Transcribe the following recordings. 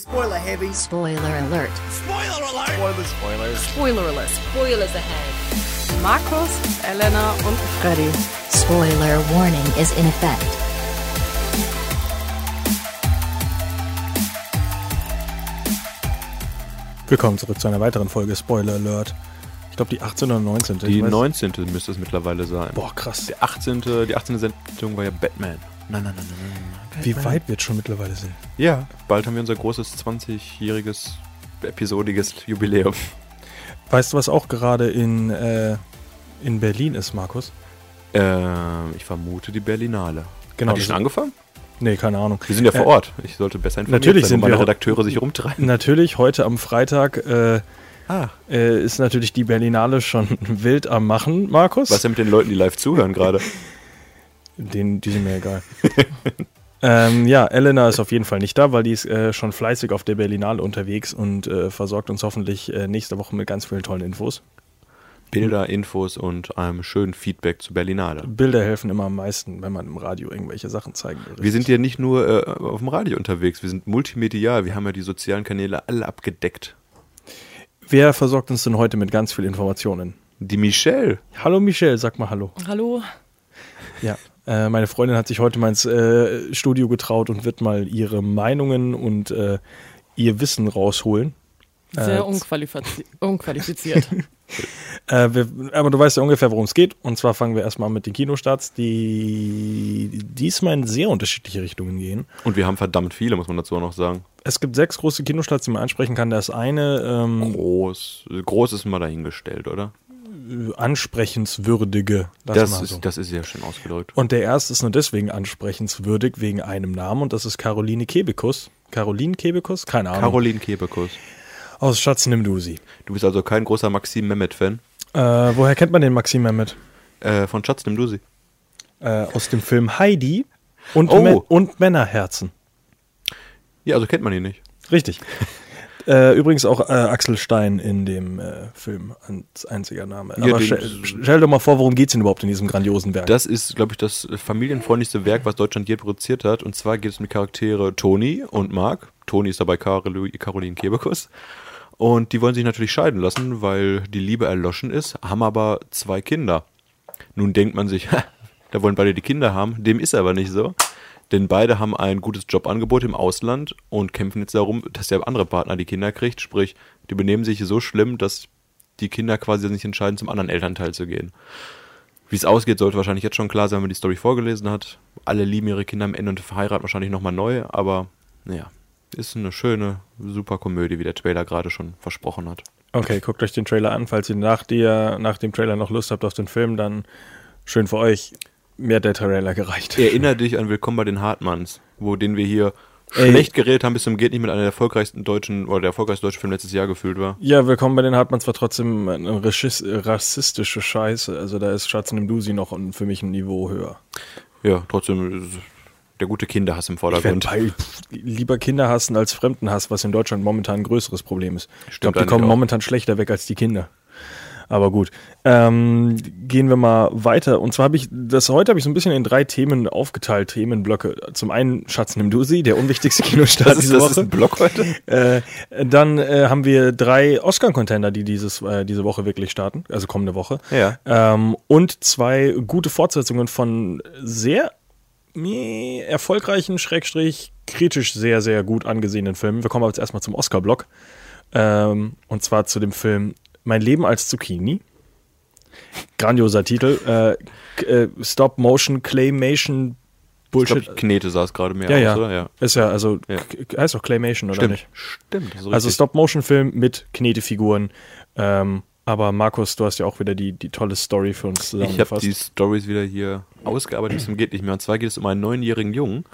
Spoiler heavy. Spoiler alert. Spoiler alert. Spoilers. Spoilers. Spoiler alert. Spoilers ahead. Markus, Elena und Freddy. Spoiler warning is in effect. Willkommen zurück zu einer weiteren Folge Spoiler Alert. Ich glaube die 18. oder 19. Die ich weiß- 19. müsste es mittlerweile sein. Boah, krass. Der 18. Die 18. Sendung war ja Batman. Nein, nein, nein, nein, nein. Wie weit wir jetzt schon mittlerweile sind. Ja, bald haben wir unser großes 20-jähriges episodiges Jubiläum. Weißt du, was auch gerade in, äh, in Berlin ist, Markus? Ähm, ich vermute die Berlinale. Genau, Hat die schon angefangen? Nee, keine Ahnung. Wir sind ja vor Äh, Ort. Ich sollte besser informiert natürlich sein, sind wo meine Redakteure sich rumtreiben. Natürlich, heute am Freitag äh, Ah, äh, ist natürlich die Berlinale schon wild am Machen, Markus. was ist denn mit den Leuten, die live zuhören gerade? Den, die sind mir egal. ähm, ja, Elena ist auf jeden Fall nicht da, weil die ist äh, schon fleißig auf der Berlinale unterwegs und äh, versorgt uns hoffentlich äh, nächste Woche mit ganz vielen tollen Infos. Bilder, Infos und einem schönen Feedback zu Berlinale. Bilder helfen immer am meisten, wenn man im Radio irgendwelche Sachen zeigen will. Wir sind ja nicht nur äh, auf dem Radio unterwegs, wir sind multimedial. Wir haben ja die sozialen Kanäle alle abgedeckt. Wer versorgt uns denn heute mit ganz viel Informationen? Die Michelle. Hallo Michelle, sag mal Hallo. Hallo. Ja, äh, meine Freundin hat sich heute mal ins äh, Studio getraut und wird mal ihre Meinungen und äh, ihr Wissen rausholen. Sehr Äh, unqualifiziert. unqualifiziert. Äh, wir, aber du weißt ja ungefähr, worum es geht. Und zwar fangen wir erstmal mit den Kinostarts, die diesmal in sehr unterschiedliche Richtungen gehen. Und wir haben verdammt viele, muss man dazu auch noch sagen. Es gibt sechs große Kinostarts, die man ansprechen kann. Das eine ähm, Groß. Groß ist mal dahingestellt, oder? Ansprechenswürdige. Das, mal ist, so. das ist ja schön ausgedrückt. Und der erste ist nur deswegen ansprechenswürdig, wegen einem Namen. Und das ist Caroline Kebekus. Caroline Kebekus? Keine Ahnung. Caroline Kebekus. Aus Schatz nimm du sie. Du bist also kein großer Maxim Mehmet-Fan. Äh, woher kennt man den Maxim Mehmet? Äh, von Schatz, nimm du sie. Äh, aus dem Film Heidi und, Oh. Und Männerherzen. Ja, also kennt man ihn nicht. Richtig. äh, übrigens auch äh, Axel Stein in dem äh, Film als einziger Name. Ja, Aber stell, stell doch mal vor, worum geht's denn überhaupt in diesem grandiosen Werk? Das ist, glaube ich, das familienfreundlichste Werk, was Deutschland je produziert hat. Und zwar geht es um die Charaktere Toni und Marc. Toni ist dabei Carol Caroline Kebekus. Und die wollen sich natürlich scheiden lassen, weil die Liebe erloschen ist, haben aber zwei Kinder. Nun denkt man sich, da wollen beide die Kinder haben. Dem ist aber nicht so. Denn beide haben ein gutes Jobangebot im Ausland und kämpfen jetzt darum, dass der andere Partner die Kinder kriegt. Sprich, die benehmen sich so schlimm, dass die Kinder quasi sich entscheiden, zum anderen Elternteil zu gehen. Wie es ausgeht, sollte wahrscheinlich jetzt schon klar sein, wenn man die Story vorgelesen hat. Alle lieben ihre Kinder am Ende und verheiraten wahrscheinlich nochmal neu, aber naja, ist eine schöne, super Komödie, wie der Trailer gerade schon versprochen hat. Okay, guckt euch den Trailer an. Falls ihr nach, der, nach dem Trailer noch Lust habt auf den Film, dann schön für euch. Mir hat der Trailer gereicht. Erinner dich an Willkommen bei den Hartmanns, wo den wir hier Ey. schlecht geredet haben bis zum geht nicht mit einer der erfolgreichsten deutschen oder der erfolgreichste deutsche Film letztes Jahr gefühlt war. Ja, willkommen bei den Hartmanns war trotzdem eine rassistische Scheiße. Also da ist Schatz nimm du sie noch für mich ein Niveau höher. Ja, trotzdem der gute Kinderhass im Ich Vordergrund. bei lieber Kinder hassen als Fremdenhass, was in Deutschland momentan ein größeres Problem ist. ich Stimmt glaube, die kommen auch. momentan schlechter weg als die Kinder. Aber gut. Ähm, gehen wir mal weiter. Und zwar habe ich, das heute habe ich so ein bisschen in drei Themen aufgeteilt, Themenblöcke. Zum einen Schatz nimm du sie, der unwichtigste Kinostart diese das Woche. ist ein Block heute? Äh, dann äh, haben wir drei Oscar-Contender, die dieses, äh, diese Woche wirklich starten, also kommende Woche. Ja. Ähm, und zwei gute Fortsetzungen von sehr meh, erfolgreichen, schrägstrich, kritisch sehr, sehr gut angesehenen Filmen. Wir kommen aber jetzt erstmal zum Oscar-Block. Ähm, und zwar zu dem Film Mein Leben als Zucchini. Grandioser Titel. Äh, äh, Stop-Motion, Claymation, Ich Bullshit. glaube, Knete sah es gerade mehr ja, aus, ja. oder? Ja. Ist ja, also, Ja. heißt doch Claymation, oder Stimmt. nicht? Stimmt. so Also. Stop-Motion-Film mit Knetefiguren. Ähm, aber Markus, du hast ja auch wieder die, die tolle Story für uns Ich habe zusammengefasst. die Stories wieder hier ausgearbeitet, bis zum geht nicht mehr. Und zwar geht es um einen neunjährigen Jungen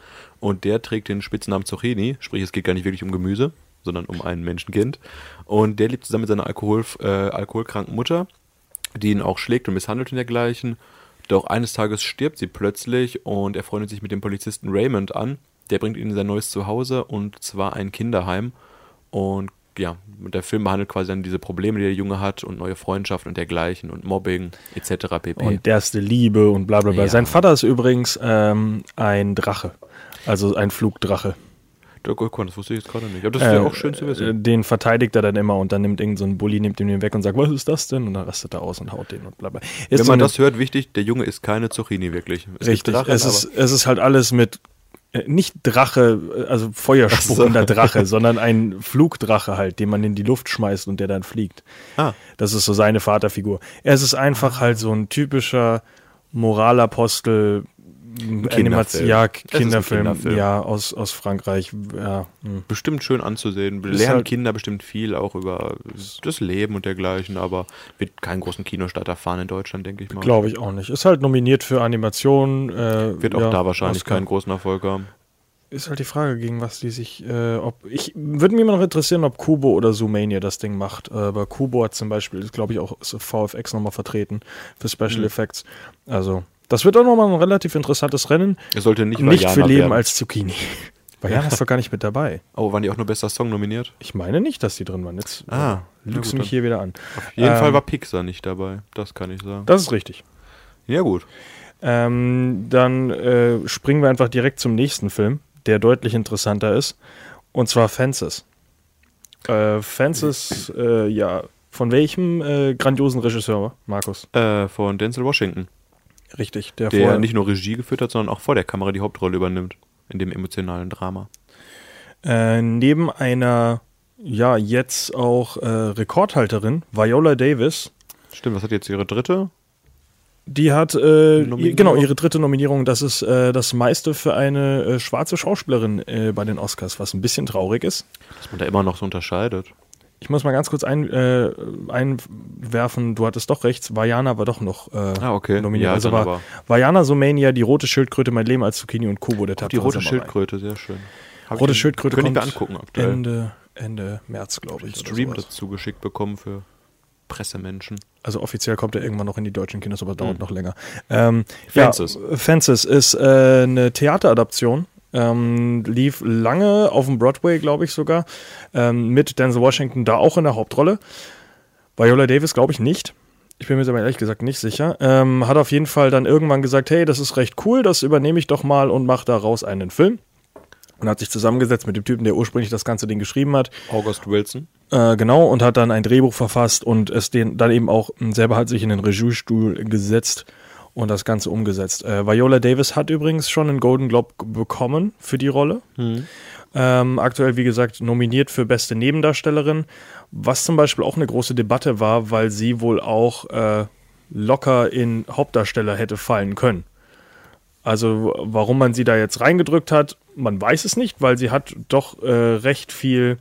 und der trägt den Spitznamen Zucchini, sprich es geht gar nicht wirklich um Gemüse, sondern um ein Menschenkind. Und der lebt zusammen mit seiner Alkohol, äh, alkoholkranken Mutter, die ihn auch schlägt und misshandelt und dergleichen. Doch eines Tages stirbt sie plötzlich und er freundet sich mit dem Polizisten Raymond an. Der bringt ihn in sein neues Zuhause und zwar ein Kinderheim. Und ja, der Film behandelt quasi dann diese Probleme, die der Junge hat und neue Freundschaften und dergleichen und Mobbing etc. pp. und erste Liebe und bla bla bla. Ja. Sein Vater ist übrigens ähm, ein Drache. Also ein Flugdrache. Oh, mal, das wusste ich jetzt gerade nicht. Aber das wäre auch schön zu äh, wissen. Den verteidigt er dann immer und dann nimmt irgend so ein Bully, nimmt ihn weg und sagt, was ist das denn? Und dann rastet er aus und haut den und bla bla. Ist Wenn so man eine- das hört, wichtig, der Junge ist keine Zucchini wirklich. Es Richtig, Drachen, es ist, es ist halt alles mit, äh, nicht Drache, äh, also feuerspuckender Drache, sondern ein Flugdrache halt, den man in die Luft schmeißt und der dann fliegt. Ah. Das ist so seine Vaterfigur. Es ist einfach halt so ein typischer Moralapostel, Kinderfilm. Ja, Kinderfilm, Kinderfilm. ja, aus, aus Frankreich, ja. hm. bestimmt schön anzusehen. Ist Lernen halt- Kinder bestimmt viel auch über das Leben und dergleichen, aber wird keinen großen Kinostart erfahren in Deutschland, denke ich mal. Glaube ich auch nicht. Ist halt nominiert für Animation. Äh, Wird auch ja, da wahrscheinlich Oscar. keinen großen Erfolg haben. Ist halt die Frage, gegen was die sich, äh, ob, ich, würde mich immer noch interessieren, ob Kubo oder Zoomania das Ding macht. Äh, aber Kubo hat zum Beispiel, ist glaube ich auch VFX nochmal vertreten für Special Mhm. Effects. Also, das wird auch nochmal ein relativ interessantes Rennen. Es sollte nicht, Nicht für Leben werden. als Zucchini. Vajana ist doch gar nicht mit dabei. Oh, waren die auch nur bester Song nominiert? Ich meine nicht, dass die drin waren. Jetzt Ah, äh, lügst du mich hier wieder an. Auf jeden Ähm, Fall war Pixar nicht dabei. Das kann ich sagen. Das ist richtig. Ja, gut. Ähm, dann äh, springen wir einfach direkt zum nächsten Film, der deutlich interessanter ist. Und zwar Fences. Äh, Fences, äh, ja, von welchem äh, grandiosen Regisseur, Markus? Äh, von Denzel Washington, Richtig, der, der vorher, nicht nur Regie geführt hat, sondern auch vor der Kamera die Hauptrolle übernimmt. In dem emotionalen Drama. äh, neben einer, ja, jetzt auch äh, Rekordhalterin, Viola Davis, Stimmt, was hat jetzt ihre dritte? Die hat äh, genau ihre dritte Nominierung. Das ist äh, das meiste für eine äh, schwarze Schauspielerin äh, bei den Oscars, was ein bisschen traurig ist. Dass man da immer noch so unterscheidet. Ich muss mal ganz kurz ein, äh, einwerfen. Du hattest doch recht. Vajana war doch noch äh, Ah, okay. nominiert. Ja, also war aber- Vajana, Sumania, die rote Schildkröte, mein Leben als Zucchini und Kubo, der Tag die rote Schildkröte, sehr schön. Hab Rote ich- Schildkröte Könnte ich kommt mir angucken aktuell. Ende, Ende März, glaube ich. einen oder Stream dazu geschickt bekommen für Pressemenschen. Also offiziell kommt er irgendwann noch in die deutschen Kinos, aber dauert Hm. noch länger. Ähm, Fences. Ja, Fences ist äh, eine Theateradaption. Ähm, lief lange auf dem Broadway, glaube ich sogar, ähm, mit Denzel Washington da auch in der Hauptrolle. Viola Davis glaube ich nicht. Ich bin mir aber ehrlich gesagt nicht sicher. Ähm, hat auf jeden Fall dann irgendwann gesagt, hey, das ist recht cool, das übernehme ich doch mal und mache daraus einen Film. Und hat sich zusammengesetzt mit dem Typen, der ursprünglich das ganze Ding geschrieben hat. August Wilson. Äh, genau, und hat dann ein Drehbuch verfasst und es den dann eben auch selber hat sich in den Regiestuhl gesetzt und das Ganze umgesetzt. Äh, Viola Davis hat übrigens schon einen Golden Globe bekommen für die Rolle. Ähm, aktuell, wie gesagt, nominiert für beste Nebendarstellerin, was zum Beispiel auch eine große Debatte war, weil sie wohl auch äh, locker in Hauptdarsteller hätte fallen können. Also warum man sie da jetzt reingedrückt hat, man weiß es nicht, weil sie hat doch äh, recht viel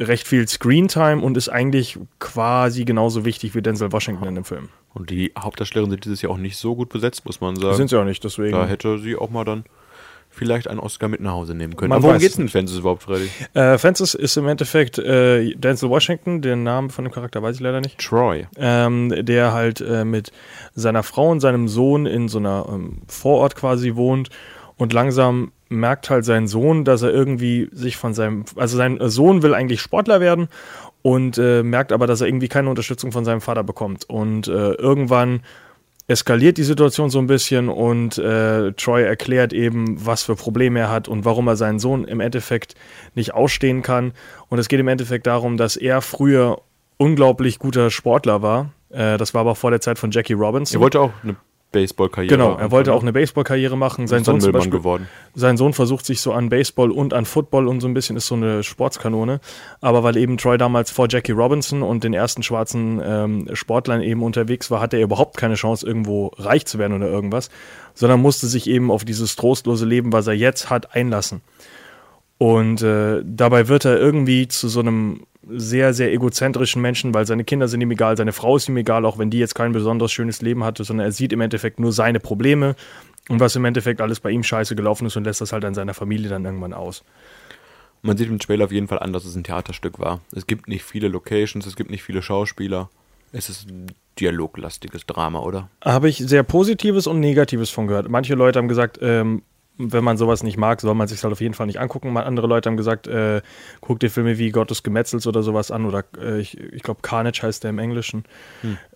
recht viel Screentime und ist eigentlich quasi genauso wichtig wie Denzel Washington in dem Film. Und die Hauptdarstellerin sind dieses Jahr auch nicht so gut besetzt, muss man sagen. Sind sie auch nicht, deswegen. da hätte sie auch mal dann vielleicht einen Oscar mit nach Hause nehmen können. Man Aber worum geht's es denn Fences überhaupt, Freddy? Äh, Fences ist im Endeffekt äh, Denzel Washington, den Namen von dem Charakter weiß ich leider nicht. Troy. ähm, der halt äh, mit seiner Frau und seinem Sohn in so einer ähm, Vorort quasi wohnt und langsam merkt halt sein Sohn, dass er irgendwie sich von seinem, also sein Sohn will eigentlich Sportler werden und äh, merkt aber, dass er irgendwie keine Unterstützung von seinem Vater bekommt und äh, irgendwann eskaliert die Situation so ein bisschen und äh, Troy erklärt eben, was für Probleme er hat und warum er seinen Sohn im Endeffekt nicht ausstehen kann. Und es geht im Endeffekt darum, dass er früher unglaublich guter Sportler war. Äh, das war aber vor der Zeit von Jackie Robinson. Er wollte auch eine Baseballkarriere genau, er wollte auch eine Baseballkarriere machen. Sein Sohn, zum Beispiel, geworden. sein Sohn versucht sich so an Baseball und an Football und so ein bisschen ist so eine Sportskanone. Aber weil eben Troy damals vor Jackie Robinson und den ersten schwarzen ähm, Sportlern eben unterwegs war, hatte er überhaupt keine Chance, irgendwo reich zu werden oder irgendwas, sondern musste sich eben auf dieses trostlose Leben, was er jetzt hat, einlassen. Und äh, dabei wird er irgendwie zu so einem sehr, sehr egozentrischen Menschen, weil seine Kinder sind ihm egal, seine Frau ist ihm egal, auch wenn die jetzt kein besonders schönes Leben hatte, sondern er sieht im Endeffekt nur seine Probleme und was im Endeffekt alles bei ihm scheiße gelaufen ist und lässt das halt an seiner Familie dann irgendwann aus. Man sieht im Trailer auf jeden Fall an, dass es ein Theaterstück war. Es gibt nicht viele Locations, es gibt nicht viele Schauspieler. Es ist ein dialoglastiges Drama, oder? Habe ich sehr Positives und Negatives von gehört. Manche Leute haben gesagt, ähm, wenn man sowas nicht mag, soll man sich halt auf jeden Fall nicht angucken. Mal andere Leute haben gesagt, äh, guck dir Filme wie Gott des Gemetzels oder sowas an oder äh, ich, ich glaube Carnage heißt der im Englischen.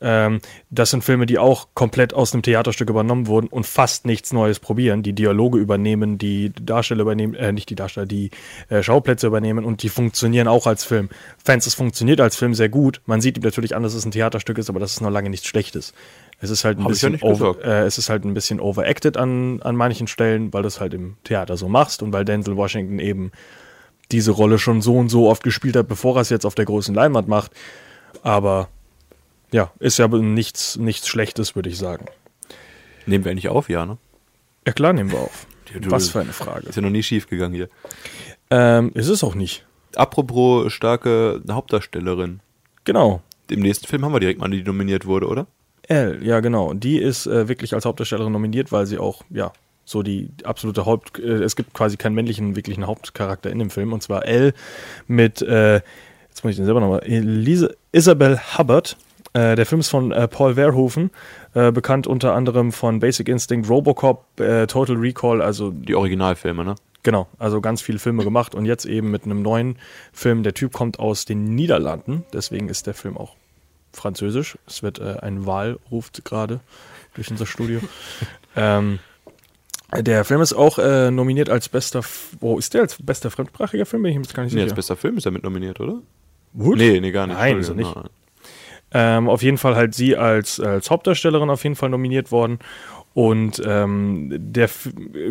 Ähm, das sind Filme, die auch komplett aus einem Theaterstück übernommen wurden und fast nichts Neues probieren, die Dialoge übernehmen, die Darsteller übernehmen, äh, nicht die Darsteller, die äh, Schauplätze übernehmen und die funktionieren auch als Film. Fans, es funktioniert als Film sehr gut. Man sieht ihm natürlich an, dass es ein Theaterstück ist, aber das ist noch lange nichts Schlechtes. Es ist halt ein Hab ja bisschen nicht over, äh, es ist halt ein bisschen overacted an, an manchen Stellen, weil du es halt im Theater so machst und weil Denzel Washington eben diese Rolle schon so und so oft gespielt hat, bevor er es jetzt auf der großen Leinwand macht. Aber ja, ist ja nichts, nichts Schlechtes, würde ich sagen. Nehmen wir eigentlich auf, ja, ne? Ja klar, nehmen wir auf. Ja, du- Was für eine Frage. Ist ja noch nie schief gegangen hier. Ähm, ist es auch nicht. Apropos starke Hauptdarstellerin. Genau. Im nächsten Film haben wir direkt mal eine, die nominiert wurde, oder? Elle, ja genau. Die ist äh, wirklich als Hauptdarstellerin nominiert, weil sie auch, ja, so die absolute Haupt... Äh, es gibt quasi keinen männlichen, wirklichen Hauptcharakter in dem Film. Und zwar Elle mit, äh, jetzt muss ich den selber nochmal, Elise, Isabel Hubbard. Äh, der Film ist von äh, Paul Verhoeven, äh, bekannt unter anderem von Basic Instinct, Robocop, Total Recall, also Die Originalfilme, ne? Genau, also ganz viele Filme gemacht und jetzt eben mit einem neuen Film. Der Typ kommt aus den Niederlanden, deswegen ist der Film auch französisch. Es wird äh, ein Wal ruft gerade durch unser Studio. ähm, der Film ist auch äh, nominiert als bester, F- wo ist der als bester fremdsprachiger Film? Bin ich mir jetzt gar nicht Nee, sicher. als bester Film ist er mit nominiert, oder? Gut. Nee, nee, gar nicht. Nein, ist er nicht. Ähm, auf jeden Fall halt sie als, als Hauptdarstellerin auf jeden Fall nominiert worden. Und ähm, der,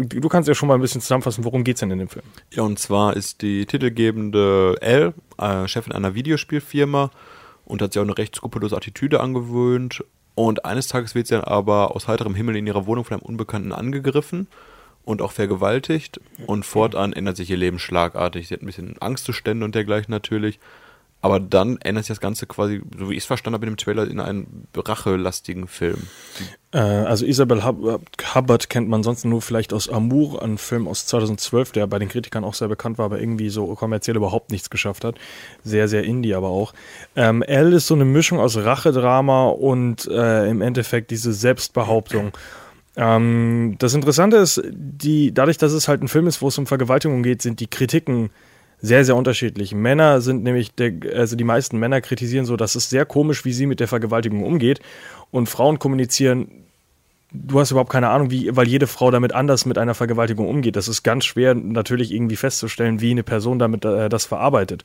du kannst ja schon mal ein bisschen zusammenfassen, worum geht's denn in dem Film? Ja, und zwar ist die titelgebende Elle äh, Chefin einer Videospielfirma und hat sich auch eine recht skrupellose Attitüde angewöhnt. Und eines Tages wird sie dann aber aus heiterem Himmel in ihrer Wohnung von einem Unbekannten angegriffen und auch vergewaltigt. Und fortan ändert sich ihr Leben schlagartig. Sie hat ein bisschen Angstzustände und dergleichen natürlich. Aber dann ändert sich das Ganze quasi, so wie ich es verstanden habe in dem Trailer, in einen rachelastigen Film. Äh, also Isabel Hub Hubbard kennt man sonst nur vielleicht aus Amour, ein Film aus 2012, der bei den Kritikern auch sehr bekannt war, aber irgendwie so kommerziell überhaupt nichts geschafft hat. Sehr, sehr indie aber auch. Ähm, Elle ist so eine Mischung aus Rachedrama und äh, im Endeffekt diese Selbstbehauptung. Ähm, das Interessante ist, die, dadurch, dass es halt ein Film ist, wo es um Vergewaltigung geht, sind die Kritiken sehr, sehr unterschiedlich. Männer sind nämlich, der, also die meisten Männer kritisieren so, dass es sehr komisch, wie sie mit der Vergewaltigung umgeht. Und Frauen kommunizieren, du hast überhaupt keine Ahnung, wie, weil jede Frau damit anders mit einer Vergewaltigung umgeht. Das ist ganz schwer natürlich irgendwie festzustellen, wie eine Person damit äh, das verarbeitet.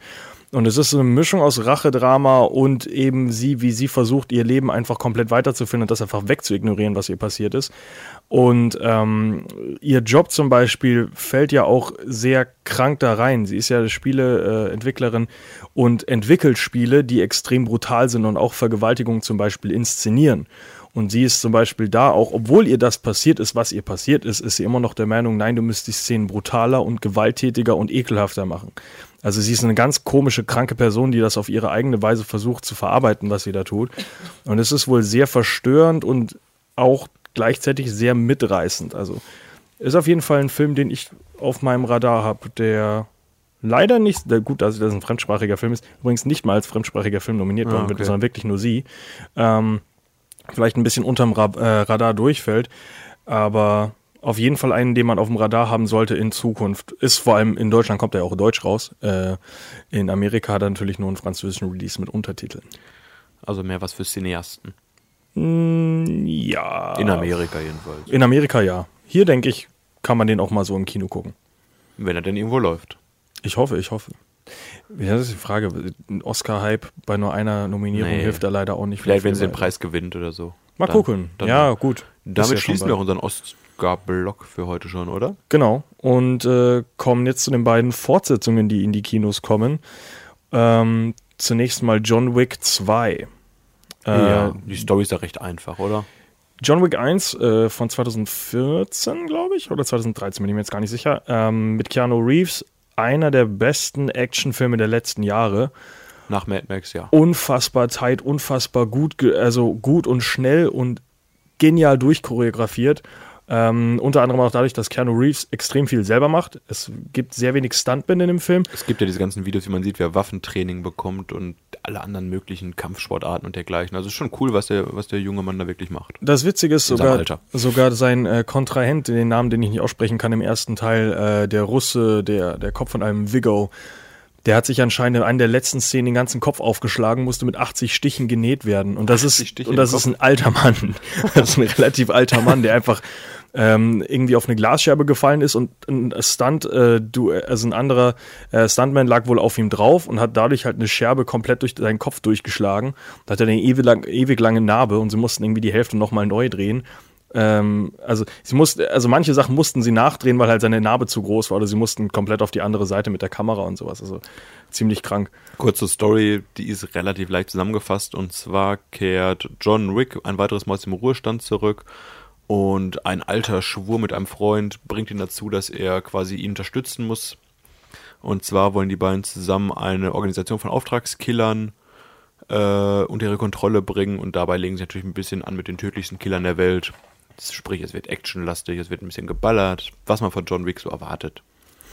Und es ist so eine Mischung aus Rachedrama und eben sie, wie sie versucht, ihr Leben einfach komplett weiterzuführen und das einfach wegzuignorieren, was ihr passiert ist. Und ähm, ihr Job zum Beispiel fällt ja auch sehr krank da rein. Sie ist ja Spieleentwicklerin äh, und entwickelt Spiele, die extrem brutal sind und auch Vergewaltigungen zum Beispiel inszenieren. Und sie ist zum Beispiel da auch, obwohl ihr das passiert ist, was ihr passiert ist, ist sie immer noch der Meinung, nein, du müsst die Szenen brutaler und gewalttätiger und ekelhafter machen. Also sie ist eine ganz komische, kranke Person, die das auf ihre eigene Weise versucht zu verarbeiten, was sie da tut. Und es ist wohl sehr verstörend und auch gleichzeitig sehr mitreißend. Also ist auf jeden Fall ein Film, den ich auf meinem Radar habe, der leider nicht, der, gut, dass das ein fremdsprachiger Film ist, übrigens nicht mal als fremdsprachiger Film nominiert worden wird, okay. sondern wirklich nur sie. Ähm, vielleicht ein bisschen unterm äh, Radar durchfällt, aber auf jeden Fall einen, den man auf dem Radar haben sollte in Zukunft. Ist vor allem in Deutschland kommt er ja auch Deutsch raus. Äh, in Amerika hat er natürlich nur einen französischen Release mit Untertiteln. Also mehr was für Cineasten. Ja. In Amerika jedenfalls. In Amerika ja. Hier denke ich, kann man den auch mal so im Kino gucken. Wenn er denn irgendwo läuft. Ich hoffe, ich hoffe. Ja, das ist die Frage. Ein Oscar-Hype bei nur einer Nominierung Nee. hilft da leider auch nicht. Vielleicht, wenn sie den. Preis gewinnt oder so. Mal Dann- gucken. dann- ja, gut. Damit ja schließen wir auch unseren Oscar-Block für heute schon, oder? Genau. Und äh, kommen jetzt zu den beiden Fortsetzungen, die in die Kinos kommen. Ähm, zunächst mal John Wick 2. Äh, Die Story ist ja recht einfach, oder? John Wick 1 äh, von 2014, glaube ich, oder 2013, bin ich mir jetzt gar nicht sicher, ähm, mit Keanu Reeves. Einer der besten Actionfilme der letzten Jahre. Nach Mad Max, ja. Unfassbar tight, unfassbar gut, also gut und schnell und genial durchchoreografiert. Ähm, unter anderem auch dadurch, dass Keanu Reeves extrem viel selber macht. Es gibt sehr wenig Stuntmen in dem Film. Es gibt ja diese ganzen Videos, wie man sieht, wer Waffentraining bekommt und alle anderen möglichen Kampfsportarten und dergleichen. Also es ist schon cool, was der, was der junge Mann da wirklich macht. Das Witzige ist sogar, sogar sein äh, Kontrahent, den Namen, den ich nicht aussprechen kann, im ersten Teil, äh, der Russe, der, der Kopf von einem Vigo, der hat sich anscheinend in einer der letzten Szenen den ganzen Kopf aufgeschlagen, musste mit 80 Stichen genäht werden. Und das 80 ist, Stiche und das ist ein alter Mann. Das ist ein relativ alter Mann, der einfach ähm, irgendwie auf eine Glasscherbe gefallen ist und ein Stunt, äh, du, also ein anderer äh, Stuntman lag wohl auf ihm drauf und hat dadurch halt eine Scherbe komplett durch seinen Kopf durchgeschlagen. Da hat er eine ewig, lang, ewig lange Narbe und sie mussten irgendwie die Hälfte nochmal neu drehen. Ähm, also sie mussten, also manche Sachen mussten sie nachdrehen, weil halt seine Narbe zu groß war, oder sie mussten komplett auf die andere Seite mit der Kamera und sowas. Also ziemlich krank. Kurze Story, die ist relativ leicht zusammengefasst. Und zwar kehrt John Wick ein weiteres Mal dem Ruhestand zurück. Und ein alter Schwur mit einem Freund bringt ihn dazu, dass er quasi ihn unterstützen muss. Und zwar wollen die beiden zusammen eine Organisation von Auftragskillern äh, unter ihre Kontrolle bringen. Und dabei legen sie natürlich ein bisschen an mit den tödlichsten Killern der Welt. Sprich, es wird actionlastig, es wird ein bisschen geballert, was man von John Wick so erwartet.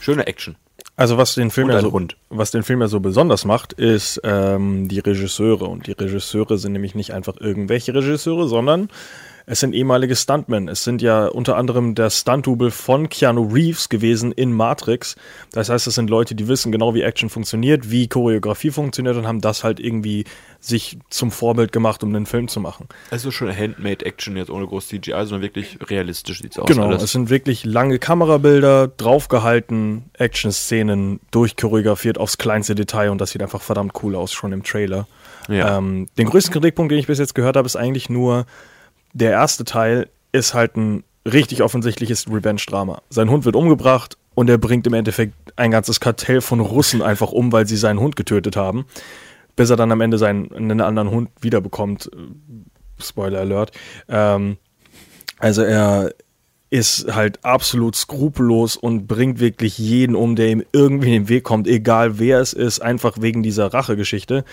Schöne Action. Also was den Film ja so, Hund. was den Film ja so besonders macht, ist ähm, die Regisseure. Und die Regisseure sind nämlich nicht einfach irgendwelche Regisseure, sondern es sind ehemalige Stuntmen. Es sind ja unter anderem der Stunt-Double von Keanu Reeves gewesen in Matrix. Das heißt, es sind Leute, die wissen genau, wie Action funktioniert, wie Choreografie funktioniert und haben das halt irgendwie sich zum Vorbild gemacht, um den Film zu machen. Also schon Handmade-Action, jetzt ohne groß CGI, sondern wirklich realistisch sieht's aus. Genau, alles. es sind wirklich lange Kamerabilder, draufgehalten, Action-Szenen, durchchoreografiert aufs kleinste Detail und das sieht einfach verdammt cool aus, schon im Trailer. Ja. Ähm, den größten Kritikpunkt, den ich bis jetzt gehört habe, ist eigentlich nur, der erste Teil ist halt ein richtig offensichtliches Revenge-Drama. Sein Hund wird umgebracht und er bringt im Endeffekt ein ganzes Kartell von Russen einfach um, weil sie seinen Hund getötet haben, bis er dann am Ende seinen einen anderen Hund wiederbekommt. Spoiler Alert. Ähm, also er ist halt absolut skrupellos und bringt wirklich jeden um, der ihm irgendwie in den Weg kommt, egal wer es ist, einfach wegen dieser Rachegeschichte.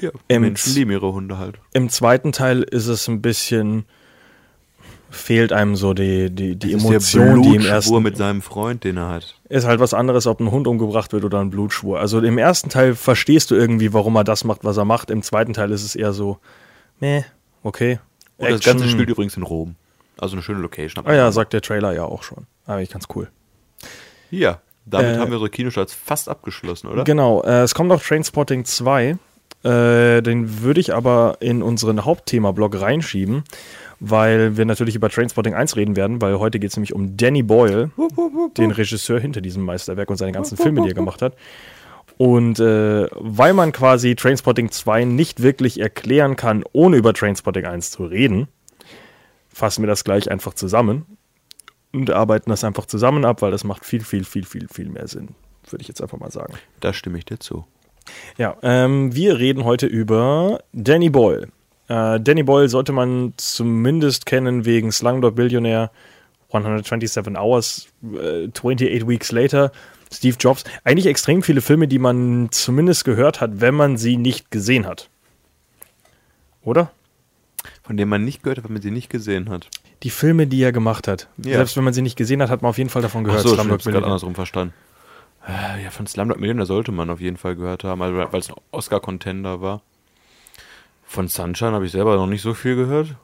Ja, im Menschen lieben ihre Hunde halt. Im zweiten Teil ist es ein bisschen, fehlt einem so die, die, die Emotion, die im Blutschwur ersten mit seinem Freund, den er hat. ist halt was anderes, ob ein Hund umgebracht wird oder ein Blutschwur. Also im ersten Teil verstehst du irgendwie, warum er das macht, was er macht. Im zweiten Teil ist es eher so, meh, okay. Und das Ganze Action. spielt übrigens in Rom. Also eine schöne Location. Ah ja, sagt der Trailer ja auch schon. Eigentlich ganz cool. Ja, damit Äh, haben wir unsere Kinostarts fast abgeschlossen, oder? Genau, äh, es kommt noch Trainspotting 2. Äh, den würde ich aber in unseren Hauptthema-Blog reinschieben, weil wir natürlich über Trainspotting 1 reden werden, weil heute geht es nämlich um Danny Boyle, den Regisseur hinter diesem Meisterwerk und seine ganzen Filme, die er gemacht hat. Und äh, weil man quasi Trainspotting 2 nicht wirklich erklären kann, ohne über Trainspotting 1 zu reden, fassen wir das gleich einfach zusammen und arbeiten das einfach zusammen ab, weil das macht viel, viel, viel, viel, viel mehr Sinn, würde ich jetzt einfach mal sagen. Da stimme ich dir zu. Ja, ähm, wir reden heute über Danny Boyle. Äh, Danny Boyle sollte man zumindest kennen wegen Slumdog Billionaire, 127 Hours, äh, 28 Weeks Later, Steve Jobs. Eigentlich extrem viele Filme, die man zumindest gehört hat, wenn man sie nicht gesehen hat. Oder? Von dem man nicht gehört hat, wenn man sie nicht gesehen hat. Die Filme, die er gemacht hat. Ja. Selbst wenn man sie nicht gesehen hat, hat man auf jeden Fall davon gehört. Achso, ich Slumdog hab's gerade andersrum verstanden. Äh, Ja, von Slumdog Millionaire sollte man auf jeden Fall gehört haben, also, weil es ein Oscar-Contender war. Von Sunshine habe ich selber noch nicht so viel gehört.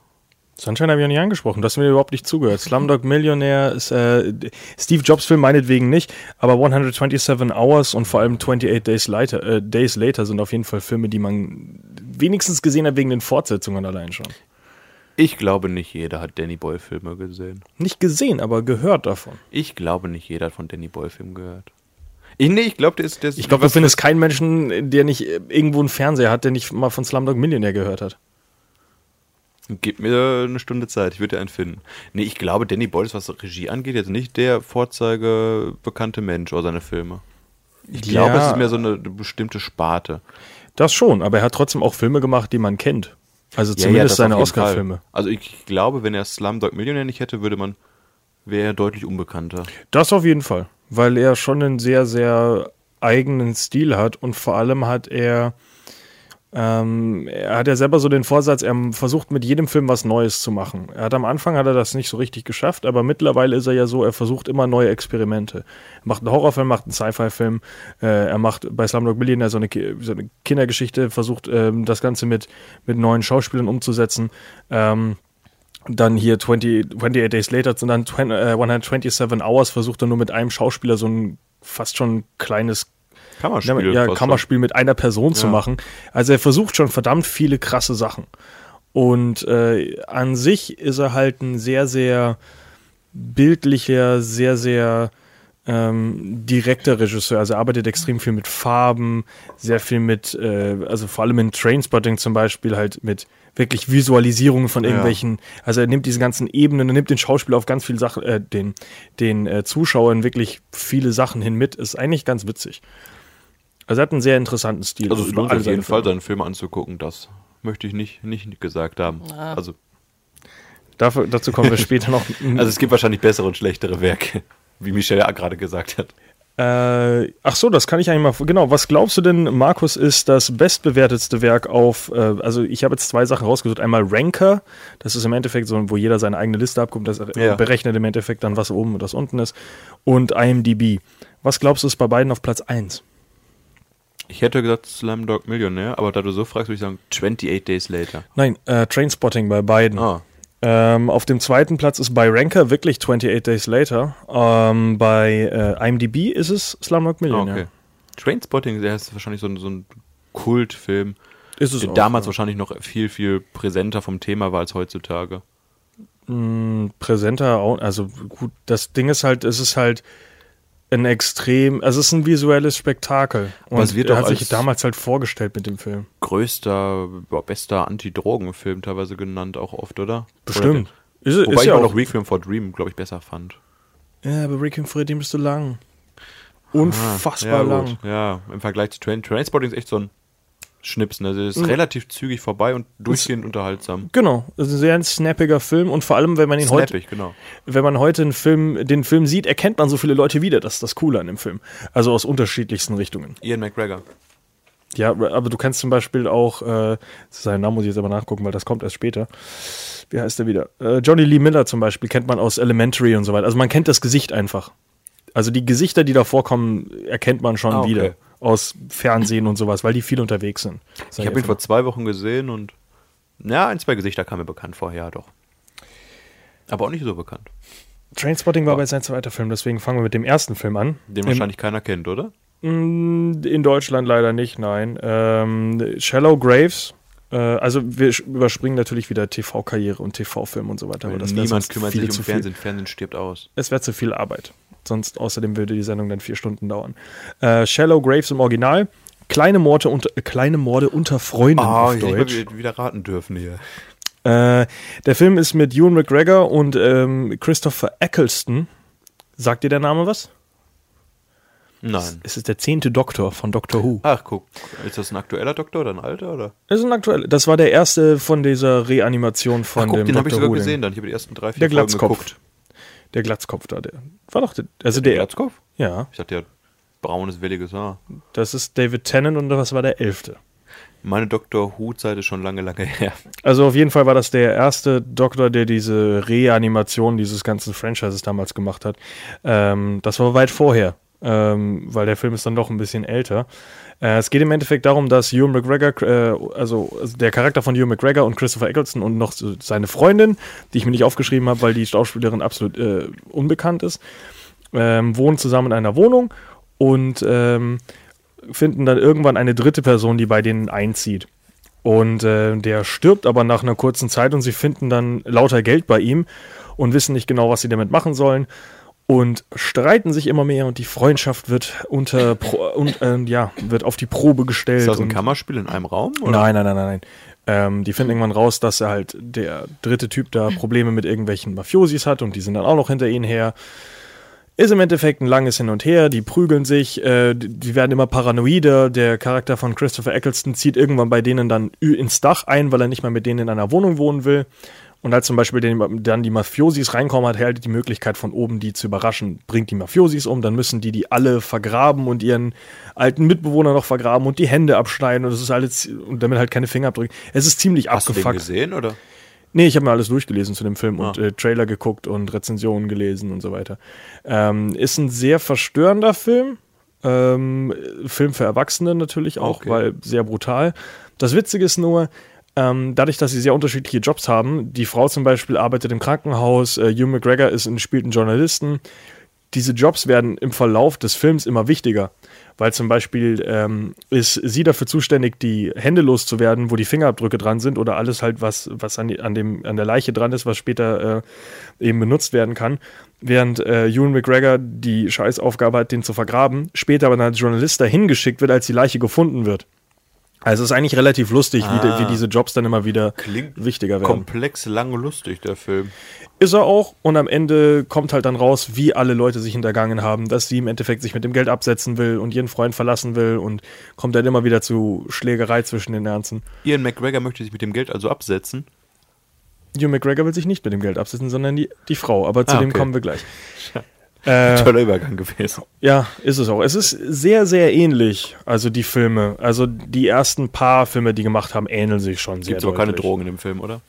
Sunshine habe ich ja nicht angesprochen. Du hast mir überhaupt nicht zugehört. Slumdog Millionaire ist äh, Steve Jobs Film meinetwegen nicht, aber 127 Hours und vor allem 28 Days Later, äh, Days Later sind auf jeden Fall Filme, die man wenigstens gesehen hat wegen den Fortsetzungen allein schon. Ich glaube, nicht jeder hat Danny Boyle-Filme gesehen. Nicht gesehen, aber gehört davon. Ich glaube, nicht jeder hat von Danny Boyle-Filmen gehört. Ich, nee, ich glaube, der ist. Ich glaube, du findest keinen Menschen, der nicht äh, irgendwo einen Fernseher hat, der nicht mal von Slumdog Millionaire gehört hat. Gib mir eine Stunde Zeit, ich würde dir einen finden. Nee, ich glaube, Danny Boyle ist, was Regie angeht, jetzt nicht der Vorzeige bekannte Mensch oder seine Filme. Ich glaube, es ist mehr so eine bestimmte Sparte. Das schon, aber er hat trotzdem auch Filme gemacht, die man kennt. Also Ja, zumindest das seine auf jeden Oscar-Filme. Also ich glaube, wenn er Slumdog Millionär nicht hätte, würde man, wäre er deutlich unbekannter. Das auf jeden Fall, weil er schon einen sehr, sehr eigenen Stil hat und vor allem hat er Ähm, er hat ja selber so den Vorsatz, er versucht mit jedem Film was Neues zu machen. Er hat am Anfang hat er das nicht so richtig geschafft, aber mittlerweile ist er ja so, er versucht immer neue Experimente. Er macht einen Horrorfilm, macht einen Sci-Fi-Film, äh, er macht bei Slumdog Millionaire so eine, so eine Kindergeschichte, versucht ähm, das Ganze mit, mit neuen Schauspielern umzusetzen. Ähm, dann hier 20, 28 Days Later und dann 20, äh, 127 Hours versucht er nur mit einem Schauspieler so ein fast schon kleines Kammerspiel. ja, fast Kammerspiel mit einer Person zu Ja. machen. Also er versucht schon verdammt viele krasse Sachen. Und äh, an sich ist er halt ein sehr, sehr bildlicher, sehr, sehr ähm, direkter Regisseur. Also er arbeitet extrem viel mit Farben, sehr viel mit, äh, also vor allem in Trainspotting zum Beispiel halt mit wirklich Visualisierungen von Ja. irgendwelchen, also er nimmt diese ganzen Ebenen und nimmt den Schauspieler auf ganz viele Sachen, äh, den, den äh, Zuschauern wirklich viele Sachen hin mit. Ist eigentlich ganz witzig. Also er hat einen sehr interessanten Stil. Also es lohnt auf jeden Fall, seinen Film anzugucken. Das möchte ich nicht, nicht gesagt haben. Also, Dafür, dazu kommen wir später noch. also es gibt wahrscheinlich bessere und schlechtere Werke, wie Michel ja gerade gesagt hat. Äh, ach so, das kann ich eigentlich mal. Genau, was glaubst du denn, Markus, ist das bestbewertetste Werk auf? Äh, also, ich habe jetzt zwei Sachen rausgesucht. Einmal Ranker, das ist im Endeffekt so, wo jeder seine eigene Liste abguckt, das Ja. berechnet im Endeffekt dann, was oben und was unten ist. Und IMDb. Was glaubst du, ist bei beiden auf Platz 1? Ich hätte gesagt Slumdog Millionär, aber da du so fragst, würde ich sagen 28 Days Later. Nein, äh, Trainspotting bei beiden. Ah, Ähm, auf dem zweiten Platz ist bei Ranker wirklich 28 Days Later. Ähm, bei äh, IMDb ist es Slumdog ah Millionaire. okay. Trainspotting, der ist wahrscheinlich so ein, so ein Kultfilm, Ist es der auch, damals ja. wahrscheinlich noch viel, viel präsenter vom Thema war als heutzutage. präsenter, auch- also gut, das Ding ist halt, es ist halt ein extrem, also es ist ein visuelles Spektakel. Und es wird er hat sich als- damals halt vorgestellt mit dem Film. Größter, bester Anti-Drogen-Film teilweise genannt, auch oft, oder? Bestimmt. Oder, Ist, wobei ist ich ja auch noch Requiem for Dream, glaube ich, besser fand. Ja, aber Requiem for Dream ist zu lang. Unfassbar Ah, ja, lang. Gut. Ja, im Vergleich zu Train Trainspotting ist echt so ein Schnipsen. Also es ist Mhm. relativ zügig vorbei und durchgehend unterhaltsam. Genau, es ist ein sehr snappiger Film und vor allem, wenn man ihn heute, Snappig, genau. wenn man heute einen Film, den Film sieht, erkennt man so viele Leute wieder. Das ist das Coole an dem Film. Also aus unterschiedlichsten Richtungen. Ian McGregor. Ja, aber du kennst zum Beispiel auch, äh, seinen Namen muss ich jetzt aber nachgucken, weil das kommt erst später. Wie heißt der wieder? Äh, Johnny Lee Miller zum Beispiel kennt man aus Elementary und so weiter. Also man kennt das Gesicht einfach. Also die Gesichter, die da vorkommen, erkennt man schon Ah, okay. wieder aus Fernsehen und sowas, weil die viel unterwegs sind. Ich habe ihn vor zwei Wochen gesehen und ja, ein, zwei Gesichter kamen mir bekannt vor, ja doch. Aber auch nicht so bekannt. Trainspotting war aber sein zweiter Film, deswegen fangen wir mit dem ersten Film an. Den Im- wahrscheinlich keiner kennt, oder? In Deutschland leider nicht, nein. Ähm, Shallow Graves. Äh, also wir überspringen natürlich wieder TV-Karriere und TV-Film und so weiter. Niemand kümmert sich um zu viel. Fernsehen. Fernsehen stirbt aus. Es wäre zu viel Arbeit. Sonst außerdem würde die Sendung dann vier Stunden dauern. Äh, Shallow Graves im Original. Kleine Morde unter, äh, kleine Morde unter Freunden Ah, auf ich hätte wieder raten dürfen hier. Äh, der Film ist mit Ewan McGregor und ähm, Christopher Eccleston. Sagt dir der Name was? Nein. Es ist der zehnte Doktor von Doctor Who. Ach, guck. Ist das ein aktueller Doktor oder ein alter? Oder? Das ist ein aktuell. Das war der erste von dieser Reanimation von Ach, guck, dem den habe ich sogar Who, gesehen dann. Ich habe die ersten drei, vier Der Folgen Glatzkopf. geguckt. Der Glatzkopf da, der war doch der, also der, Glatzkopf? ja, Ich dachte, der hat braunes, welliges Haar. das ist David Tennant und das war der elfte. Meine Dr. Who-Zeit ist schon lange, lange her. Also auf jeden Fall war das der erste Doktor, der diese Reanimation dieses ganzen Franchises damals gemacht hat. Ähm, das war weit vorher, ähm, weil der Film ist dann doch ein bisschen älter. Äh, es geht im Endeffekt darum, dass Ewan McGregor, äh, also der Charakter von Ewan McGregor und Christopher Eccleston und noch seine Freundin, die ich mir nicht aufgeschrieben habe, weil die Schauspielerin absolut äh, unbekannt ist, ähm, wohnen zusammen in einer Wohnung und ähm, finden dann irgendwann eine dritte Person, die bei denen einzieht. Und äh, der stirbt aber nach einer kurzen Zeit und sie finden dann lauter Geld bei ihm und wissen nicht genau, was sie damit machen sollen und streiten sich immer mehr und die Freundschaft wird unter Pro und ähm, ja wird auf die Probe gestellt. Ist das ein Kammerspiel in einem Raum? Oder? Nein, nein, nein, nein, nein. Ähm, die finden irgendwann raus, dass er halt der dritte Typ da Probleme mit irgendwelchen Mafiosis hat und die sind dann auch noch hinter ihnen her. Ist im Endeffekt ein langes Hin und Her, die prügeln sich, äh, die die werden immer paranoider. Der Charakter von Christopher Eccleston zieht irgendwann bei denen dann ü- ins Dach ein, weil er nicht mehr mit denen in einer Wohnung wohnen will. Und als zum Beispiel den, dann die Mafiosis reinkommen, hat er halt die Möglichkeit von oben die zu überraschen. Bringt die Mafiosis um, dann müssen die die alle vergraben und ihren alten Mitbewohner noch vergraben und die Hände abschneiden und das ist alles und damit halt keine Fingerabdrücke. Es ist ziemlich Hast du den abgefuckt. gesehen, oder? Nee, ich habe mir alles durchgelesen zu dem Film und Ah. äh, Trailer geguckt und Rezensionen gelesen und so weiter. Ähm, ist ein sehr verstörender Film. Ähm, Film für Erwachsene natürlich auch, Okay. weil sehr brutal. Das Witzige ist nur, ähm, dadurch, dass sie sehr unterschiedliche Jobs haben, die Frau zum Beispiel arbeitet im Krankenhaus, äh, Hugh McGregor ist ein, spielt einen Journalisten. Diese Jobs werden im Verlauf des Films immer wichtiger, weil zum Beispiel ähm, ist sie dafür zuständig, die Hände loszuwerden, wo die Fingerabdrücke dran sind oder alles halt, was, was an, an, dem, an der Leiche dran ist, was später äh, eben benutzt werden kann. Während äh, Ewan McGregor die Scheißaufgabe hat, den zu vergraben, später aber dann als Journalist dahin geschickt wird, als die Leiche gefunden wird. Also es ist eigentlich relativ lustig, wie, Ah. die, wie diese Jobs dann immer wieder Klingt wichtiger werden. Komplex, lang lustig, der Film. Ist er auch und am Ende kommt halt dann raus, wie alle Leute sich hintergangen haben, dass sie im Endeffekt sich mit dem Geld absetzen will und ihren Freund verlassen will und kommt dann immer wieder zu Schlägerei zwischen den Ernsten. Ian McGregor möchte sich mit dem Geld also absetzen. Hugh McGregor will sich nicht mit dem Geld absetzen, sondern die, die Frau, aber zu Ah, dem okay. kommen wir gleich. Äh, Toller Übergang gewesen. ja, ist es auch. Es ist sehr, sehr ähnlich, also die Filme. Also die ersten paar Filme, die gemacht haben, ähneln sich schon sehr Gibt aber keine. Drogen in dem Film, oder?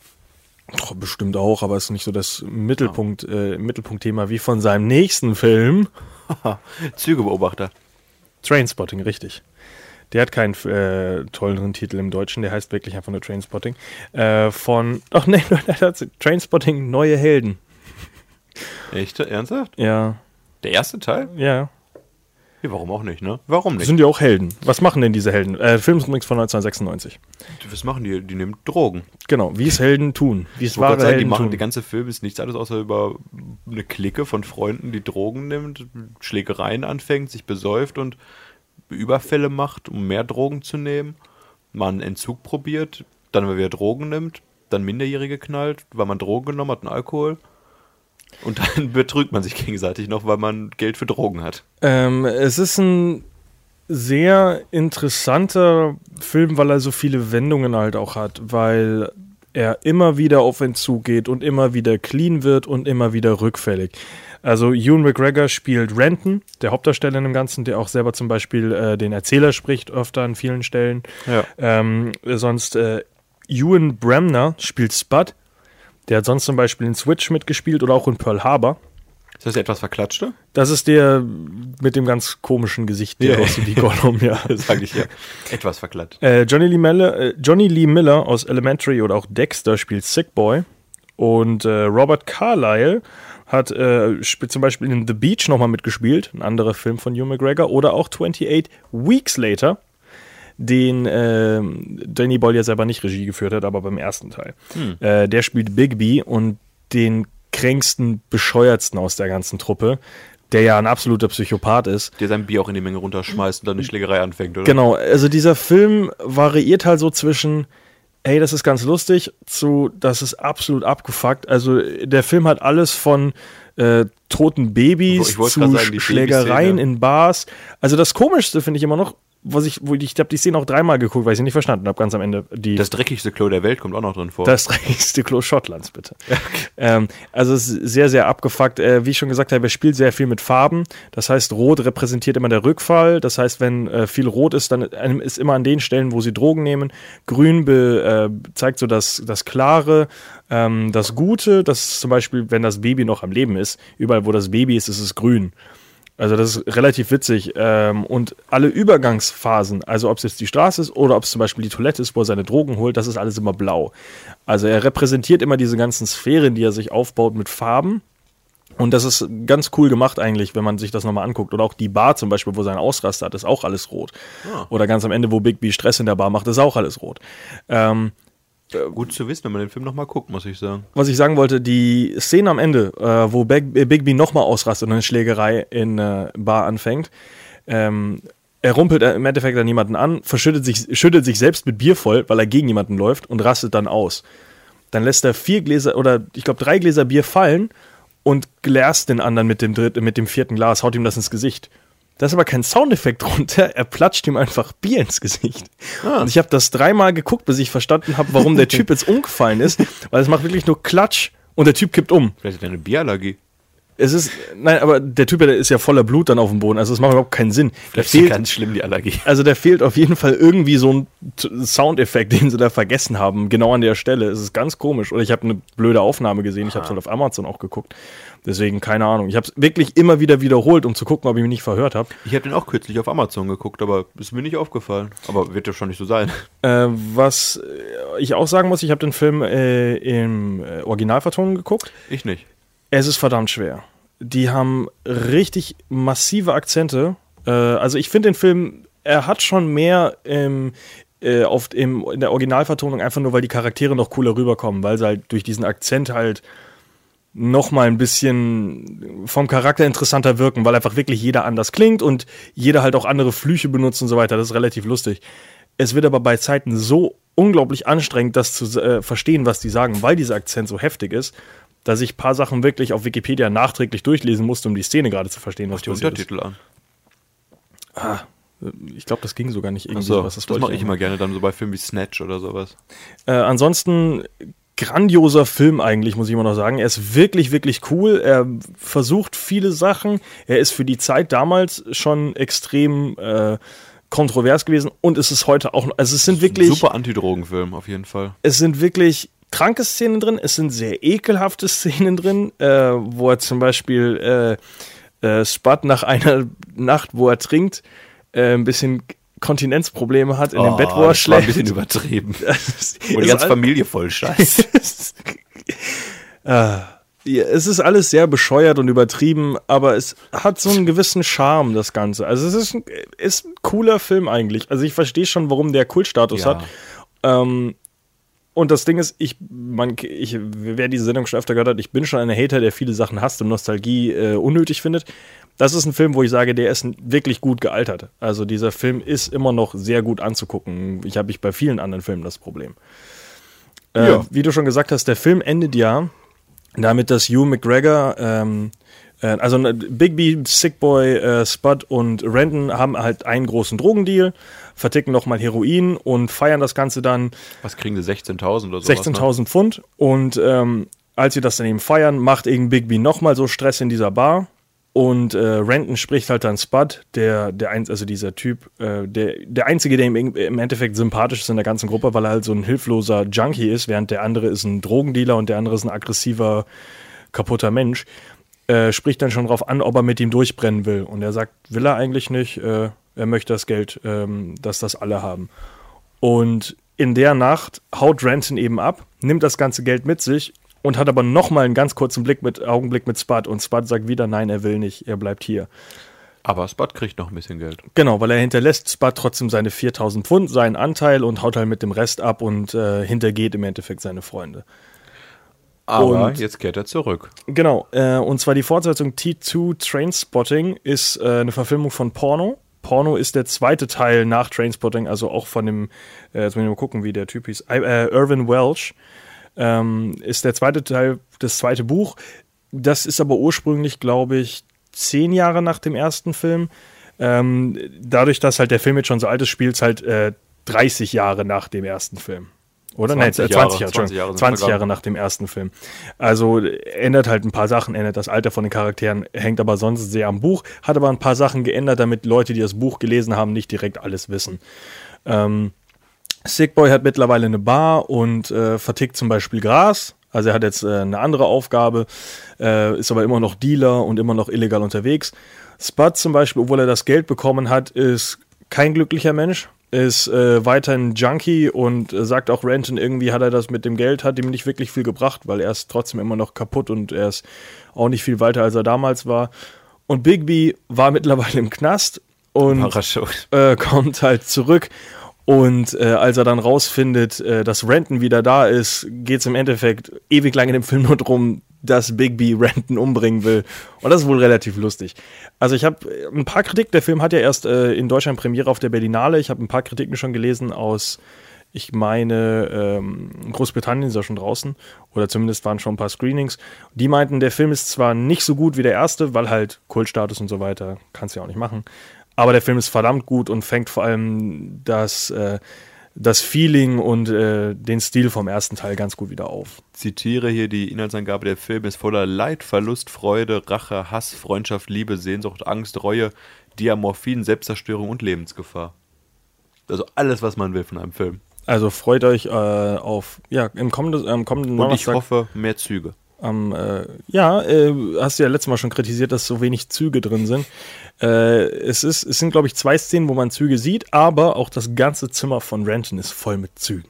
Doch, bestimmt auch, aber es ist nicht so das Mittelpunkt, äh, Mittelpunktthema wie von seinem nächsten Film. Zügebeobachter. Trainspotting, richtig. Der hat keinen äh, tolleren Titel im Deutschen, der heißt wirklich einfach nur Trainspotting. Äh, von, ach der hat Trainspotting, neue Helden. Echt? Ernsthaft? Ja, Der erste Teil? ja. Ja, warum auch nicht, ne? Warum nicht? Sind ja auch Helden. Was machen denn diese Helden? Äh, Film ist übrigens von 1996. Was machen die? Die nehmen Drogen. Genau, wie es Helden tun. Wie es wahre sagen, die Helden machen, tun. der ganze Film ist nichts anderes außer über eine Clique von Freunden, die Drogen nimmt, Schlägereien anfängt, sich besäuft und Überfälle macht, um mehr Drogen zu nehmen. Man einen Entzug probiert, dann wieder Drogen nimmt, dann Minderjährige knallt, weil man Drogen genommen hat und Alkohol. Und dann betrügt man sich gegenseitig noch, weil man Geld für Drogen hat. Ähm, es ist ein sehr interessanter Film, weil er so viele Wendungen halt auch hat, weil er immer wieder auf Entzug geht und immer wieder clean wird und immer wieder rückfällig. Also Ewan McGregor spielt Renton, der Hauptdarsteller in dem Ganzen, der auch selber zum Beispiel äh, den Erzähler spricht, öfter an vielen Stellen. Ja. Ähm, sonst äh, Ewan Bremner spielt Spud, der hat sonst zum Beispiel in Switch mitgespielt oder auch in Pearl Harbor. Ist das der etwas verklatschte? Das ist der mit dem ganz komischen Gesicht, der Ja. aussieht wie Gollum, ja. Sag ich ja. Etwas verklatscht. Äh, Johnny, Lee Miller, äh, Johnny Lee Miller aus Elementary oder auch Dexter spielt Sick Boy. Und äh, Robert Carlyle hat äh, zum Beispiel in The Beach nochmal mitgespielt, ein anderer Film von Hugh McGregor. Oder auch 28 Weeks Later, den äh, Danny Boyle ja selber nicht Regie geführt hat, aber beim ersten Teil. Äh, der spielt Bigby und den kränksten, bescheuertsten aus der ganzen Truppe, der ja ein absoluter Psychopath ist. Der sein Bier auch in die Menge runterschmeißt und dann eine Schlägerei anfängt, oder? Genau, also dieser Film variiert halt so zwischen, hey, das ist ganz lustig, zu, das ist absolut abgefuckt. Also der Film hat alles von äh, toten Babys zu sagen, Schlägereien in Bars. Also das Komischste finde ich immer noch, was ich, wo ich, ich habe die Szene auch dreimal geguckt, weil ich sie nicht verstanden habe, ganz am Ende. Die, Das dreckigste Klo der Welt kommt auch noch drin vor. das dreckigste Klo Schottlands, bitte. ähm, also es ist sehr, sehr abgefuckt. Äh, wie ich schon gesagt habe, er spielt sehr viel mit Farben. Das heißt, Rot repräsentiert immer der Rückfall. Das heißt, wenn äh, viel Rot ist, dann ist immer an den Stellen, wo sie Drogen nehmen. Grün be, äh, zeigt so das, das Klare, ähm, das Gute. Das ist zum Beispiel, wenn das Baby noch am Leben ist. Überall, wo das Baby ist, ist es grün. Also das ist relativ witzig. Ähm, und alle Übergangsphasen, also ob es jetzt die Straße ist oder ob es zum Beispiel die Toilette ist, wo er seine Drogen holt, das ist alles immer blau. Also er repräsentiert immer diese ganzen Sphären, die er sich aufbaut mit Farben. Und das ist ganz cool gemacht eigentlich, wenn man sich das nochmal anguckt. Oder auch die Bar zum Beispiel, wo sein Ausraster hat, ist auch alles rot. Oder ganz am Ende, wo Big B Stress in der Bar macht, ist auch alles rot. Ähm, Gut zu wissen, wenn man den Film nochmal guckt, muss ich sagen. was ich sagen wollte, die Szene am Ende, äh, wo Big, äh, Big B nochmal ausrastet und eine Schlägerei in äh, Bar anfängt, ähm, er rumpelt im Endeffekt dann jemanden an, verschüttet sich, schüttet sich selbst mit Bier voll, weil er gegen jemanden läuft und rastet dann aus. Dann lässt er vier Gläser oder ich glaube drei Gläser Bier fallen und gläst den anderen mit dem dritten, mit dem vierten Glas, haut ihm das ins Gesicht. Da ist aber kein Soundeffekt drunter, er platscht ihm einfach Bier ins Gesicht. Ah. Und ich habe das dreimal geguckt, bis ich verstanden habe, warum der Typ jetzt umgefallen ist, weil es macht wirklich nur Klatsch und der Typ kippt um. Vielleicht hat er eine Bierallergie. Es ist, nein, aber der Typ, der ist ja voller Blut dann auf dem Boden, also es macht überhaupt keinen Sinn. Das ist fehlt, ganz schlimm, die Allergie. also der fehlt auf jeden Fall irgendwie so ein Soundeffekt, den sie da vergessen haben, genau an der Stelle. Es ist ganz komisch. Oder ich habe eine blöde Aufnahme gesehen, ich habe es halt auf Amazon auch geguckt. Deswegen keine Ahnung. Ich habe es wirklich immer wieder wiederholt, um zu gucken, ob ich mich nicht verhört habe. Ich habe den auch kürzlich auf Amazon geguckt, aber ist mir nicht aufgefallen. Aber wird ja schon nicht so sein. Äh, was äh, ich auch sagen muss, ich habe den Film äh, im äh, Originalvertonung geguckt. Ich nicht. Es ist verdammt schwer. Die haben richtig massive Akzente. Äh, also ich finde den Film, er hat schon mehr im, äh, auf, im, in der Originalvertonung, einfach nur, weil die Charaktere noch cooler rüberkommen, weil sie halt durch diesen Akzent halt noch mal ein bisschen vom Charakter interessanter wirken, weil einfach wirklich jeder anders klingt und jeder halt auch andere Flüche benutzt und so weiter. Das ist relativ lustig. Es wird aber bei Zeiten so unglaublich anstrengend, das zu äh, verstehen, was die sagen, weil dieser Akzent so heftig ist, dass ich ein paar Sachen wirklich auf Wikipedia nachträglich durchlesen musste, um die Szene gerade zu verstehen, was Die passiert ist. Untertitel an. Ich glaube, das ging sogar nicht irgendwie. Achso, was das, wollte mache ich immer gerne dann so bei Filmen wie Snatch oder sowas. Äh, ansonsten grandioser Film eigentlich, muss ich immer noch sagen. Er ist wirklich, wirklich cool. Er versucht viele Sachen. Er ist für die Zeit damals schon extrem äh, kontrovers gewesen und es ist heute auch. Also es sind wirklich, Super Antidrogenfilm auf jeden Fall. es sind wirklich kranke Szenen drin. Es sind sehr ekelhafte Szenen drin, äh, wo er zum Beispiel äh, äh, Spud nach einer Nacht, wo er trinkt, äh, ein bisschen Kontinenzprobleme hat in dem Bett, wo er Oh, war ein schläft. bisschen übertrieben. Das Wo die ganze Familie voll scheißt. Ja, es ist alles sehr bescheuert und übertrieben, aber es hat so einen gewissen Charme, das Ganze. Also es ist ein, ist ein cooler Film eigentlich. Also ich verstehe schon, warum der Kultstatus Ja. hat. Ähm, und das Ding ist, ich, man, ich, wer diese Sendung schon öfter gehört hat, ich bin schon ein Hater, der viele Sachen hasst und Nostalgie äh, unnötig findet. Das ist ein Film, wo ich sage, der ist wirklich gut gealtert. Also dieser Film ist immer noch sehr gut anzugucken. Ich habe ich bei vielen anderen Filmen das Problem. Äh, Ja. Wie du schon gesagt hast, der Film endet ja damit, dass Hugh McGregor, ähm, äh, also äh, Bigby, Sickboy, äh, Spud und Randon haben halt einen großen Drogendeal, verticken nochmal Heroin und feiern das Ganze dann Was kriegen sie? 16.000 oder so? 16.000 Pfund. Und ähm, als sie das dann eben feiern, macht eben Bigby nochmal so Stress in dieser Bar. Und äh, Renton spricht halt dann Spud, der, der ein, also dieser Typ, äh, der, der Einzige, der ihm im Endeffekt sympathisch ist in der ganzen Gruppe, weil er halt so ein hilfloser Junkie ist, während der andere ist ein Drogendealer und der andere ist ein aggressiver, kaputter Mensch. Äh, spricht dann schon drauf an, ob er mit ihm durchbrennen will. Und er sagt, will er eigentlich nicht. Äh, er möchte das Geld, ähm, dass das alle haben. Und in der Nacht haut Renton eben ab, nimmt das ganze Geld mit sich und hat aber nochmal einen ganz kurzen Blick mit, Augenblick mit Spud. Und Spud sagt wieder, nein, er will nicht, er bleibt hier. Aber Spud kriegt noch ein bisschen Geld. Genau, weil er hinterlässt Spud trotzdem seine 4000 Pfund, seinen Anteil und haut halt mit dem Rest ab und äh, hintergeht im Endeffekt seine Freunde. Aber Und- jetzt kehrt er zurück. Genau, äh, und zwar die Fortsetzung T2 Trainspotting ist äh, eine Verfilmung von Porno. Porno ist der zweite Teil nach Trainspotting, also auch von dem, äh, jetzt muss ich mal gucken, wie der Typ hieß, äh, Irvin Welsh, ähm, ist der zweite Teil, das zweite Buch. Das ist aber ursprünglich, glaube ich, zehn Jahre nach dem ersten Film. Ähm, dadurch, dass halt der Film jetzt schon so alt ist, spielt es halt äh, 30 Jahre nach dem ersten Film. Oder? 20 Nein, äh, 20 Jahre, Jahre, 20 20 Jahre Jahre, sind 20 vergangen. Jahre nach dem ersten Film. Also äh, ändert halt ein paar Sachen, ändert das Alter von den Charakteren, hängt aber sonst sehr am Buch, hat aber ein paar Sachen geändert, damit Leute, die das Buch gelesen haben, nicht direkt alles wissen. Ähm, Sickboy hat mittlerweile eine Bar und äh, vertickt zum Beispiel Gras. Also er hat jetzt äh, eine andere Aufgabe, äh, ist aber immer noch Dealer und immer noch illegal unterwegs. Spud zum Beispiel, obwohl er das Geld bekommen hat, ist kein glücklicher Mensch, ist äh, weiterhin Junkie und äh, sagt auch Renton, irgendwie hat er das mit dem Geld, hat ihm nicht wirklich viel gebracht, weil er ist trotzdem immer noch kaputt und er ist auch nicht viel weiter, als er damals war. Und Bigby war mittlerweile im Knast und äh, kommt halt zurück. Und äh, als er dann rausfindet, äh, dass Renton wieder da ist, geht es im Endeffekt ewig lang in dem Film nur darum, dass Bigby Renton umbringen will. Und das ist wohl relativ lustig. Also ich habe ein paar Kritiken, der Film hat ja erst äh, in Deutschland Premiere auf der Berlinale. Ich habe ein paar Kritiken schon gelesen aus Ich meine, ähm, Großbritannien ist ja schon draußen oder zumindest waren schon ein paar Screenings. Die meinten, der Film ist zwar nicht so gut wie der erste, weil halt Kultstatus und so weiter, kannst ja auch nicht machen. Aber der Film ist verdammt gut und fängt vor allem das, äh, das Feeling und äh, den Stil vom ersten Teil ganz gut wieder auf. Zitiere hier die Inhaltsangabe: Der Film ist voller Leid, Verlust, Freude, Rache, Hass, Freundschaft, Liebe, Sehnsucht, Angst, Reue, Diamorphin, Selbstzerstörung und Lebensgefahr. Also alles, was man will von einem Film. Also freut euch äh, auf, ja, im kommenden, ähm, kommenden Und ich hoffe, mehr Züge. Am, äh, ja, äh, hast du ja letztes Mal schon kritisiert, dass so wenig Züge drin sind. Äh, es, ist, es sind, glaube ich, zwei Szenen, wo man Züge sieht, aber auch das ganze Zimmer von Renton ist voll mit Zügen.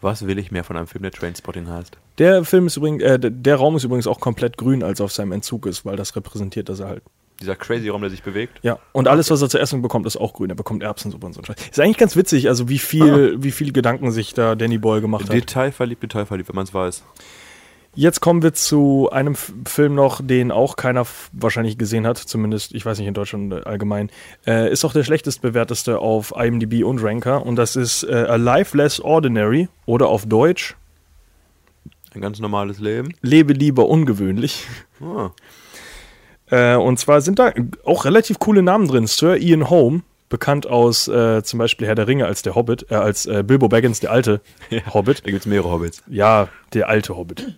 Was will ich mehr von einem Film, der Trainspotting heißt? Der Film ist übrigens, äh, der- Raum ist übrigens auch komplett grün, als er auf seinem Entzug ist, weil das repräsentiert, dass er halt. Dieser crazy Raum, der sich bewegt. Ja, und alles, was er zu essen bekommt, ist auch grün. Er bekommt Erbsensuppe und so. Ist eigentlich ganz witzig, also wie viel, wie viel Gedanken sich da Danny Boyle gemacht hat. Detailverliebt, detailverliebt, wenn man es weiß. Jetzt kommen wir zu einem F Film noch, den auch keiner wahrscheinlich gesehen hat, zumindest, ich weiß nicht, in Deutschland äh, allgemein. Äh, ist auch der schlechtest bewerteste auf IMDb und Ranker und das ist äh, A Life Less Ordinary oder auf Deutsch Ein ganz normales Leben. Lebe lieber ungewöhnlich. Ah, Äh, und zwar sind da auch relativ coole Namen drin. Sir Ian Holm, bekannt aus äh, zum Beispiel Herr der Ringe als der Hobbit, äh, als äh, Bilbo Baggins, der alte Hobbit. da gibt es mehrere Hobbits. Ja, der alte Hobbit.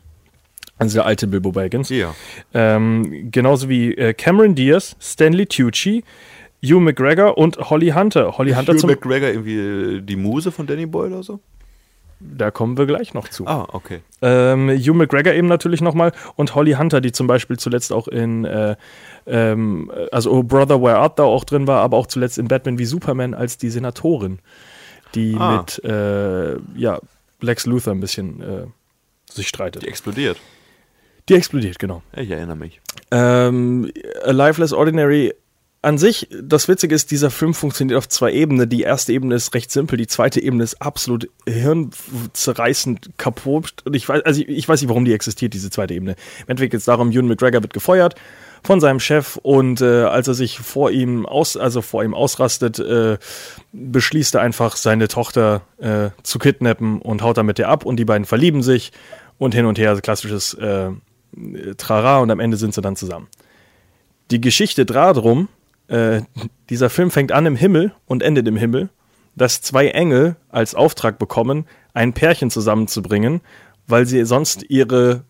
Also der alte Bilbo Baggins. Ja. Ähm, genauso wie äh, Cameron Diaz, Stanley Tucci, Hugh McGregor und Holly Hunter. Holly Hunter Hugh zum, McGregor irgendwie äh, die Muse von Danny Boyle oder so? da kommen wir gleich noch zu. Ah, okay. Ähm, Hugh McGregor eben natürlich nochmal und Holly Hunter, die zum Beispiel zuletzt auch in, äh, ähm, also Oh Brother, Where Art Thou auch drin war, aber auch zuletzt in Batman wie Superman als die Senatorin, die Ah. mit äh, ja, Lex Luthor ein bisschen äh, sich streitet. Die explodiert. Die explodiert, genau. Ich erinnere mich. Ähm, A Life Less Ordinary an sich, das Witzige ist, dieser Film funktioniert auf zwei Ebenen. Die erste Ebene ist recht simpel, die zweite Ebene ist absolut hirnzerreißend kaputt. Und ich weiß, also ich, ich weiß nicht, warum die existiert, diese zweite Ebene. Im Endeffekt geht es darum, Ewan McGregor wird gefeuert von seinem Chef und äh, als er sich vor ihm aus, also vor ihm ausrastet, äh, beschließt er einfach, seine Tochter äh, zu kidnappen und haut damit ihr ab und die beiden verlieben sich und hin und her, also klassisches äh, Trara und am Ende sind sie dann zusammen. Die Geschichte darum, äh, dieser Film fängt an im Himmel und endet im Himmel, dass zwei Engel als Auftrag bekommen, ein Pärchen zusammenzubringen, weil sie sonst ihre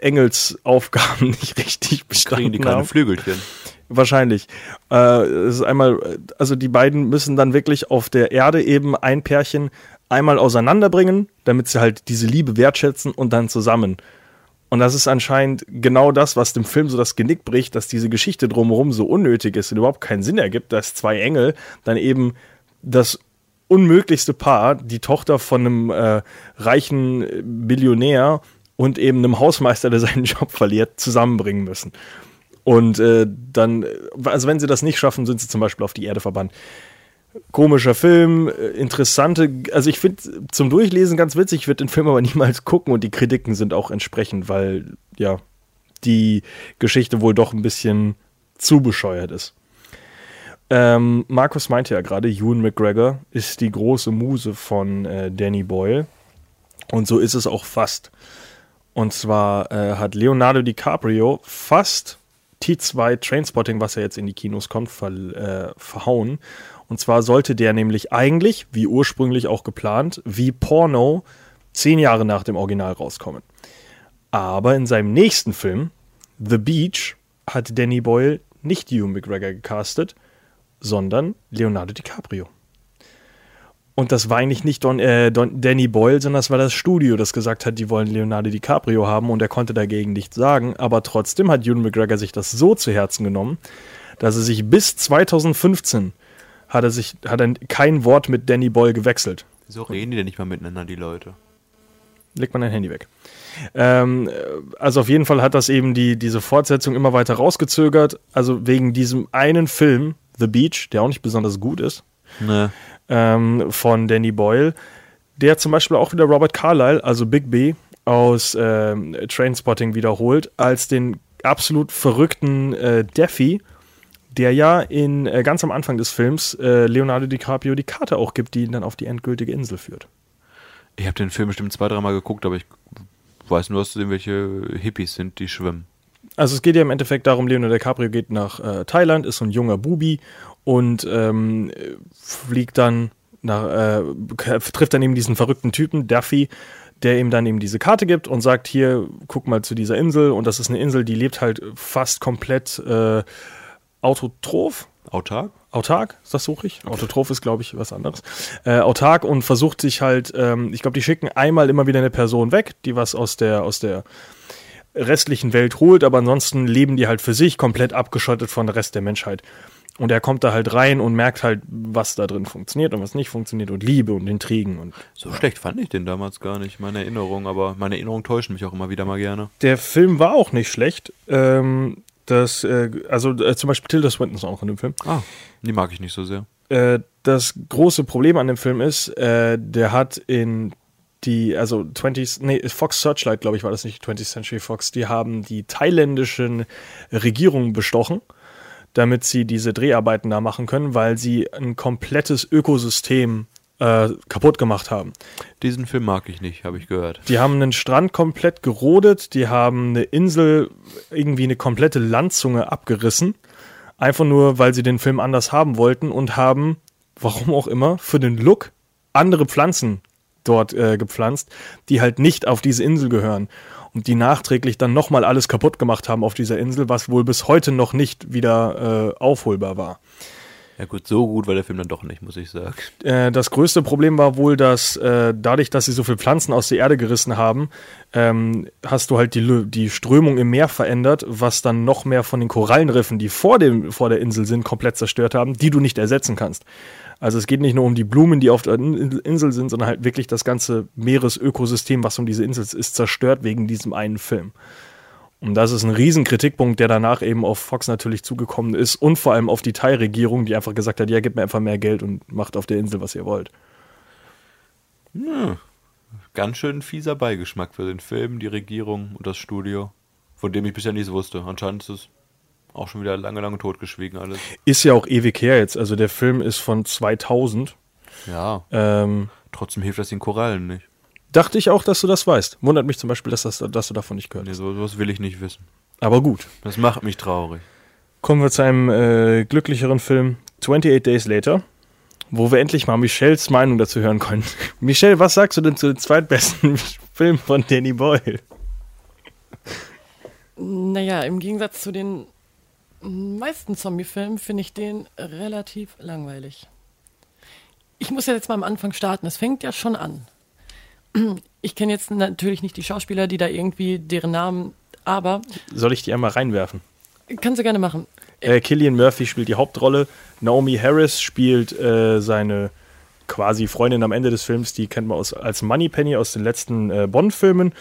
Engelsaufgaben nicht richtig Kriegen die bestanden keine haben. Flügelchen. Wahrscheinlich. Äh, es ist einmal, also die beiden müssen dann wirklich auf der Erde eben ein Pärchen einmal auseinanderbringen, damit sie halt diese Liebe wertschätzen und dann zusammen. Und das ist anscheinend genau das, was dem Film so das Genick bricht, dass diese Geschichte drumherum so unnötig ist und überhaupt keinen Sinn ergibt, dass zwei Engel dann eben das unmöglichste Paar, die Tochter von einem äh, reichen Millionär und eben einem Hausmeister, der seinen Job verliert, zusammenbringen müssen. Und äh, dann, also wenn sie das nicht schaffen, sind sie zum Beispiel auf die Erde verbannt. Komischer Film, äh, interessante, also ich finde zum Durchlesen ganz witzig, ich würde den Film aber niemals gucken und die Kritiken sind auch entsprechend, weil ja die Geschichte wohl doch ein bisschen zu bescheuert ist. Ähm, Markus meinte ja gerade, Ewan McGregor ist die große Muse von äh, Danny Boyle. Und so ist es auch fast. Und zwar äh, hat Leonardo DiCaprio fast T2 Trainspotting, was ja jetzt in die Kinos kommt, ver äh, verhauen. Und zwar sollte der nämlich eigentlich, wie ursprünglich auch geplant, wie Porno zehn Jahre nach dem Original rauskommen. Aber in seinem nächsten Film, The Beach, hat Danny Boyle nicht Hugh McGregor gecastet, sondern Leonardo DiCaprio. Und das war eigentlich nicht Don, äh, Don, Danny Boyle, sondern das war das Studio, das gesagt hat, die wollen Leonardo DiCaprio haben und er konnte dagegen nichts sagen. Aber trotzdem hat Ewan McGregor sich das so zu Herzen genommen, dass er sich bis 2015 hat er sich hat er kein Wort mit Danny Boyle gewechselt. Wieso reden die denn nicht mal miteinander, die Leute? Legt man dein Handy weg. Ähm, also auf jeden Fall hat das eben die, diese Fortsetzung immer weiter rausgezögert. Also wegen diesem einen Film, The Beach, der auch nicht besonders gut ist, Ne. ähm, von Danny Boyle, der zum Beispiel auch wieder Robert Carlyle, also Big B, aus ähm, Trainspotting wiederholt, als den absolut verrückten äh, Daffy, der ja in äh, ganz am Anfang des Films äh, Leonardo DiCaprio die Karte auch gibt, die ihn dann auf die endgültige Insel führt. Ich habe den Film bestimmt zwei, dreimal geguckt, aber ich weiß nur, dass es irgendwelche Hippies sind, die schwimmen. Also es geht ja im Endeffekt darum, Leonardo DiCaprio geht nach äh, Thailand, ist so ein junger Bubi und ähm, fliegt dann nach, äh, trifft dann eben diesen verrückten Typen, Duffy, der ihm dann eben diese Karte gibt und sagt, hier, guck mal zu dieser Insel und das ist eine Insel, die lebt halt fast komplett äh, autotroph, Autark? autark, das suche ich? Autotroph ist, glaube ich, was anderes. Äh, autark und versucht sich halt, ähm, ich glaube, die schicken einmal immer wieder eine Person weg, die was aus der, aus der restlichen Welt holt, aber ansonsten leben die halt für sich, komplett abgeschottet von der Rest der Menschheit. Und er kommt da halt rein und merkt halt, was da drin funktioniert und was nicht funktioniert und Liebe und Intrigen und So schlecht fand ich den damals gar nicht, meine Erinnerung, aber meine Erinnerungen täuschen mich auch immer wieder mal gerne. der Film war auch nicht schlecht. Ähm, das, äh, also äh, zum Beispiel Tilda Swinton ist auch in dem Film. Ah, die mag ich nicht so sehr. Äh, das große Problem an dem Film ist, äh, der hat in die, also 20s, nee, Fox Searchlight, glaube ich, war das nicht 20th Century Fox, die haben die thailändischen Regierungen bestochen, damit sie diese Dreharbeiten da machen können, weil sie ein komplettes Ökosystem äh, kaputt gemacht haben. Diesen Film mag ich nicht, habe ich gehört. Die haben einen Strand komplett gerodet, die haben eine Insel, irgendwie eine komplette Landzunge abgerissen. Einfach nur, weil sie den Film anders haben wollten und haben, warum auch immer, für den Look andere Pflanzen dort äh, gepflanzt, die halt nicht auf diese Insel gehören. Und die nachträglich dann nochmal alles kaputt gemacht haben auf dieser Insel, was wohl bis heute noch nicht wieder äh, aufholbar war. Ja gut, so gut war der Film dann doch nicht, muss ich sagen. Äh, das größte Problem war wohl, dass äh, dadurch, dass sie so viele Pflanzen aus der Erde gerissen haben, ähm, hast du halt die, die Strömung im Meer verändert, was dann noch mehr von den Korallenriffen, die vor, dem, vor der Insel sind, komplett zerstört haben, die du nicht ersetzen kannst. Also es geht nicht nur um die Blumen, die auf der In- Insel sind, sondern halt wirklich das ganze Meeresökosystem, was um diese Insel ist, ist zerstört wegen diesem einen Film. Und das ist ein riesen Kritikpunkt, der danach eben auf Fox natürlich zugekommen ist und vor allem auf die Thai-Regierung, die einfach gesagt hat, ja, gebt mir einfach mehr Geld und macht auf der Insel, was ihr wollt. Ganz schön fieser Beigeschmack für den Film, die Regierung und das Studio, von dem ich bisher nichts wusste. Anscheinend ist es auch schon wieder lange, lange totgeschwiegen alles. Ist ja auch ewig her jetzt, also der Film ist von 2000. Ja, Ähm, trotzdem hilft das den Korallen nicht. Dachte ich auch, dass du das weißt. Wundert mich zum Beispiel, dass, das, dass du davon nicht gehört Nee, hast. so, sowas will ich nicht wissen. Aber gut. Das macht mich traurig. Kommen wir zu einem äh, glücklicheren Film, 28 Days Later, wo wir endlich mal Michelles Meinung dazu hören können. Michelle, was sagst du denn zu dem zweitbesten Film von Danny Boyle? Naja, im Gegensatz zu den meisten Zombie-Filmen finde ich den relativ langweilig. Ich muss ja jetzt mal am Anfang starten. Es fängt ja schon an. Ich kenne jetzt natürlich nicht die Schauspieler, die da irgendwie deren Namen, aber Soll ich die einmal reinwerfen? kannst du gerne machen. Äh, Killian Murphy spielt die Hauptrolle. Naomi Harris spielt äh, seine quasi Freundin am Ende des Films. Die kennt man aus, als Moneypenny aus den letzten äh, Bond-Filmen.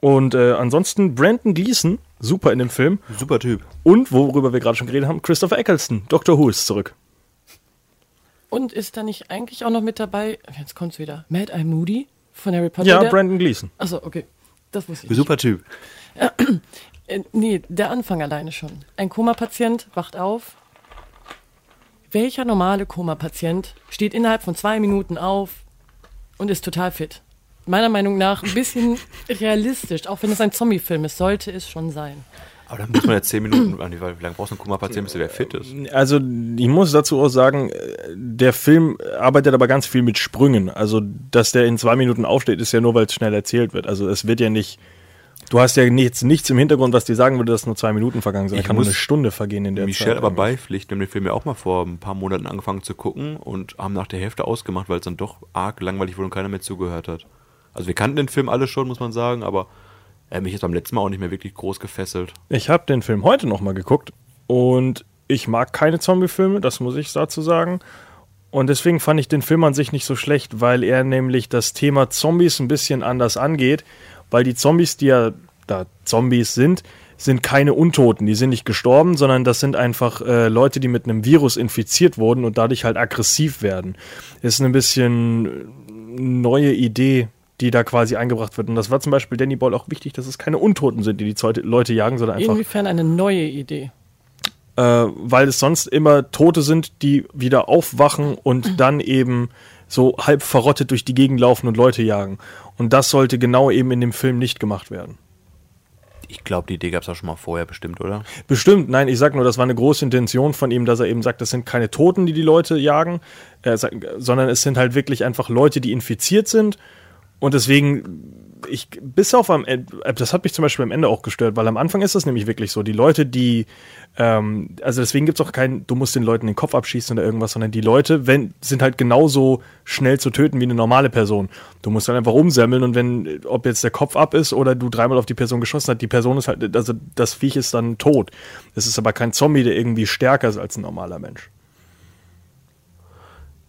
Und äh, ansonsten Brandon Gleason, super in dem Film. Super Typ. Und worüber wir gerade schon geredet haben, Christopher Eccleston. Doctor Who ist zurück. Und ist da nicht eigentlich auch noch mit dabei, jetzt kommt's wieder, Mad Eye Moody von Harry Potter? Ja, der- Brandon Gleason. Achso, okay. Das wusste ich. nicht. Super Typ. Äh, nee, der Anfang alleine schon. Ein Koma-Patient wacht auf. Welcher normale Koma-Patient steht innerhalb von zwei Minuten auf und ist total fit? Meiner Meinung nach ein bisschen realistisch, auch wenn es ein Zombie-Film ist, sollte es schon sein. Aber dann muss man ja 10 Minuten, an die- wie lange brauchst du einen Koma-Patient, bis der fit ist? Also, ich muss dazu auch sagen, äh, der Film arbeitet aber ganz viel mit Sprüngen. Also, dass der in zwei Minuten aufsteht, ist ja nur, weil es schnell erzählt wird. Also, es wird ja nicht. Du hast ja nichts, nichts im Hintergrund, was dir sagen würde, dass nur zwei Minuten vergangen sind. Da Ich kann nur eine Stunde vergehen in der Michelle Zeit. aber beipflichten. Wir haben den Film ja auch mal vor ein paar Monaten angefangen zu gucken und haben nach der Hälfte ausgemacht, weil es dann doch arg langweilig wurde und keiner mehr zugehört hat. Also wir kannten den Film alle schon, muss man sagen, aber er hat mich jetzt beim letzten Mal auch nicht mehr wirklich groß gefesselt. Ich habe den Film heute nochmal geguckt und ich mag keine Zombie-Filme, das muss ich dazu sagen. Und deswegen fand ich den Film an sich nicht so schlecht, weil er nämlich das Thema Zombies ein bisschen anders angeht, weil die Zombies, die ja da Zombies sind, sind keine Untoten, die sind nicht gestorben, sondern das sind einfach äh, Leute, die mit einem Virus infiziert wurden und dadurch halt aggressiv werden. Ist ein bisschen neue Idee, die da quasi eingebracht wird. Und das war zum Beispiel Danny Boyle auch wichtig, dass es keine Untoten sind, die die Leute jagen, sondern einfach Inwiefern eine neue Idee. äh, weil es sonst immer Tote sind, die wieder aufwachen und dann eben so halb verrottet durch die Gegend laufen und Leute jagen. Und das sollte genau eben in dem Film nicht gemacht werden. Ich glaube, die Idee gab es auch schon mal vorher bestimmt, oder? Bestimmt, nein, ich sag nur, das war eine große Intention von ihm, dass er eben sagt, das sind keine Toten, die die Leute jagen, äh, sondern es sind halt wirklich einfach Leute, die infiziert sind und deswegen ich bis auf am Ende, das hat mich zum Beispiel am Ende auch gestört, weil am Anfang ist das nämlich wirklich so, die Leute, die ähm, also deswegen gibt es auch keinen, du musst den Leuten den Kopf abschießen oder irgendwas, sondern die Leute wenn, sind halt genauso schnell zu töten wie eine normale Person. Du musst dann einfach umsemmeln und wenn, ob jetzt der Kopf ab ist oder du dreimal auf die Person geschossen hast, die Person ist halt, also das Viech ist dann tot. Es ist aber kein Zombie, der irgendwie stärker ist als ein normaler Mensch.